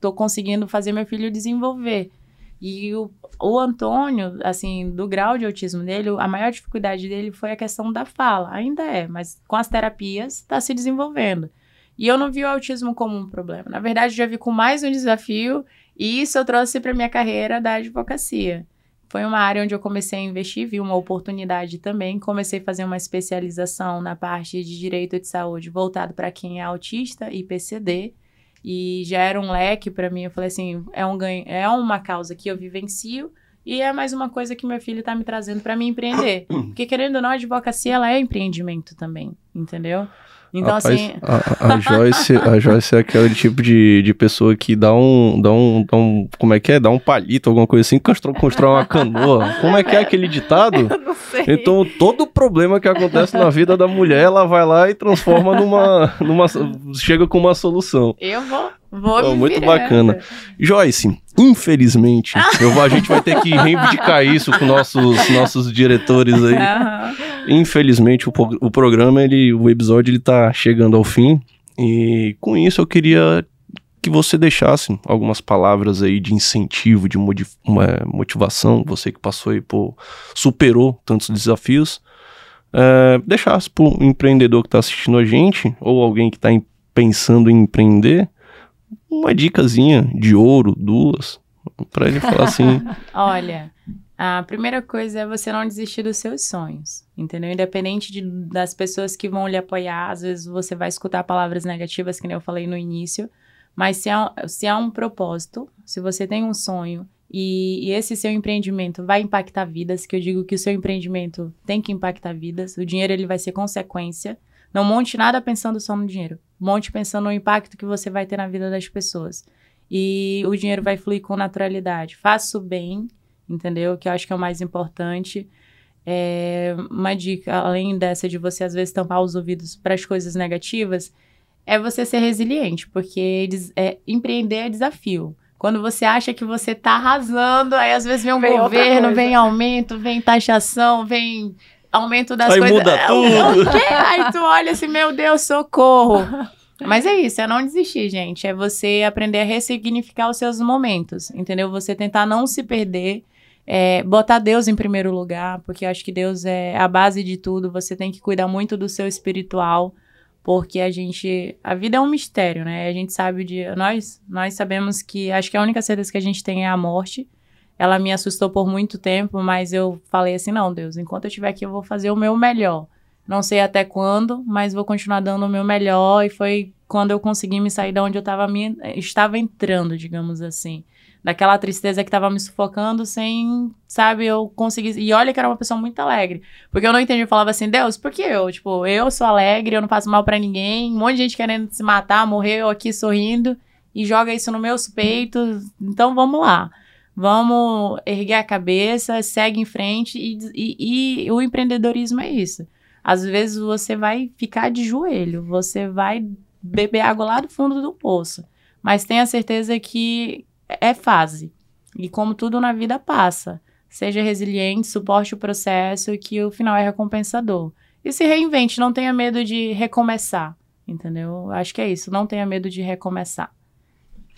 tô conseguindo fazer meu filho desenvolver. E o, o Antônio, assim, do grau de autismo dele, a maior dificuldade dele foi a questão da fala. Ainda é, mas com as terapias está se desenvolvendo. E eu não vi o autismo como um problema. Na verdade, já vi com mais um desafio, e isso eu trouxe para minha carreira da advocacia. Foi uma área onde eu comecei a investir, vi uma oportunidade também. Comecei a fazer uma especialização na parte de direito de saúde voltado para quem é autista e PCD. E já era um leque para mim. Eu falei assim, é, um ganho, é uma causa que eu vivencio e é mais uma coisa que meu filho está me trazendo para me empreender. Porque querendo ou não, a advocacia ela é empreendimento também, entendeu? Então, Rapaz, assim. A, a, Joyce, a Joyce é aquele tipo de, de pessoa que dá um, dá, um, dá um. Como é que é? Dá um palito, alguma coisa assim, constrói, constrói uma canoa. Como é que é aquele ditado? Eu não sei. Então, todo problema que acontece na vida da mulher, ela vai lá e transforma numa. numa chega com uma solução. Eu vou. Vou oh, muito bacana. Joyce, infelizmente, eu, a gente vai ter que reivindicar isso com nossos, nossos diretores aí. Uhum. Infelizmente, o, o programa, ele, o episódio, ele tá chegando ao fim. E com isso eu queria que você deixasse algumas palavras aí de incentivo, de motivação, você que passou aí por, superou tantos desafios, é, deixasse para o empreendedor que está assistindo a gente, ou alguém que está pensando em empreender, uma dicasinha de ouro, duas, para ele falar assim. Olha, a primeira coisa é você não desistir dos seus sonhos, entendeu? Independente de, das pessoas que vão lhe apoiar, às vezes você vai escutar palavras negativas, que nem eu falei no início, mas se há, se há um propósito, se você tem um sonho e, e, esse seu empreendimento vai impactar vidas, que eu digo que o seu empreendimento tem que impactar vidas, o dinheiro ele vai ser consequência. Não monte nada pensando só no dinheiro. Monte pensando no impacto que você vai ter na vida das pessoas. E o dinheiro vai fluir com naturalidade. Faça o bem, entendeu? Que eu acho que é o mais importante. É, uma dica, além dessa de você às vezes tampar os ouvidos para as coisas negativas, é você ser resiliente, porque é, empreender é desafio. Quando você acha que você está arrasando, aí às vezes vem um vem governo, vem aumento, vem taxação, vem aumento das aí coisas. Muda é, tudo. Aí tu olha assim, meu Deus, socorro. Mas é isso, é não desistir, gente. É você aprender a ressignificar os seus momentos, entendeu? Você tentar não se perder, é, botar Deus em primeiro lugar, porque eu acho que Deus é a base de tudo. Você tem que cuidar muito do seu espiritual, porque a gente. A vida é um mistério, né? A gente sabe de. Nós, nós sabemos que. Acho que a única certeza que a gente tem é a morte. Ela me assustou por muito tempo, mas eu falei assim: não, Deus, enquanto eu estiver aqui, eu vou fazer o meu melhor. Não sei até quando, mas vou continuar dando o meu melhor. E foi quando eu consegui me sair da onde eu tava me, estava entrando, digamos assim. Daquela tristeza que estava me sufocando sem, sabe, eu consegui. E olha que era uma pessoa muito alegre. Porque eu não entendi, eu falava assim, Deus, por que eu? Tipo, eu sou alegre, eu não faço mal para ninguém, um monte de gente querendo se matar, morrer, eu aqui sorrindo, e joga isso no meus peitos. Então vamos lá. Vamos erguer a cabeça, segue em frente. E, e, e o empreendedorismo é isso. Às vezes você vai ficar de joelho, você vai beber água lá do fundo do poço. Mas tenha certeza que é fase. E como tudo na vida passa. Seja resiliente, suporte o processo que o final é recompensador. E se reinvente, não tenha medo de recomeçar. Entendeu? Acho que é isso. Não tenha medo de recomeçar.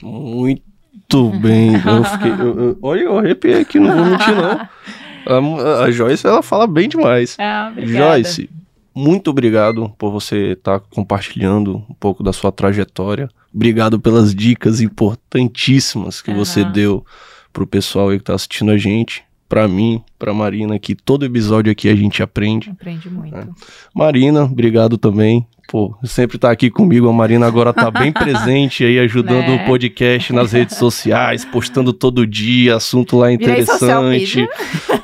Muito muito bem. Eu fiquei, eu, eu, olha, eu arrepiei aqui, não vou mentir, não. A, a Joyce, ela fala bem demais. Ah, Joyce, muito obrigado por você estar tá compartilhando um pouco da sua trajetória. Obrigado pelas dicas importantíssimas que uhum. você deu pro pessoal aí que tá assistindo a gente. Para mim, para Marina, que todo episódio aqui a gente aprende. Aprende muito. É. Marina, obrigado também pô, sempre tá aqui comigo. A Marina agora tá bem presente aí, ajudando Né? o podcast nas redes sociais, postando todo dia, assunto lá interessante.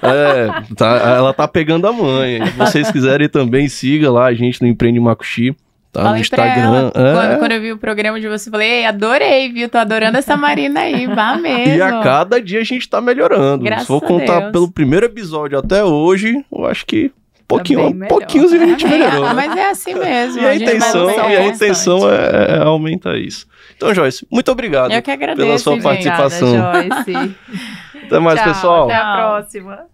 É, tá- ela tá pegando a manha. Se vocês quiserem também, siga lá a gente no Empreende Macuxi, tá no Falei pra Instagram. ela, quando, É. quando eu vi o programa de você, falei, Ei, adorei, viu? Tô adorando essa Marina aí, vá mesmo. E a cada dia a gente tá melhorando. Graças Se for contar pelo primeiro episódio até hoje, eu acho que pouquinho, melhor. pouquinhos a gente melhorou. Mas é assim mesmo. E a vai intenção, e a intenção é, é aumentar isso. Então, Joyce, muito obrigado. Eu que agradeço, pela sua participação. Obrigada, Joyce. Até mais, Tchau, pessoal. Até a próxima.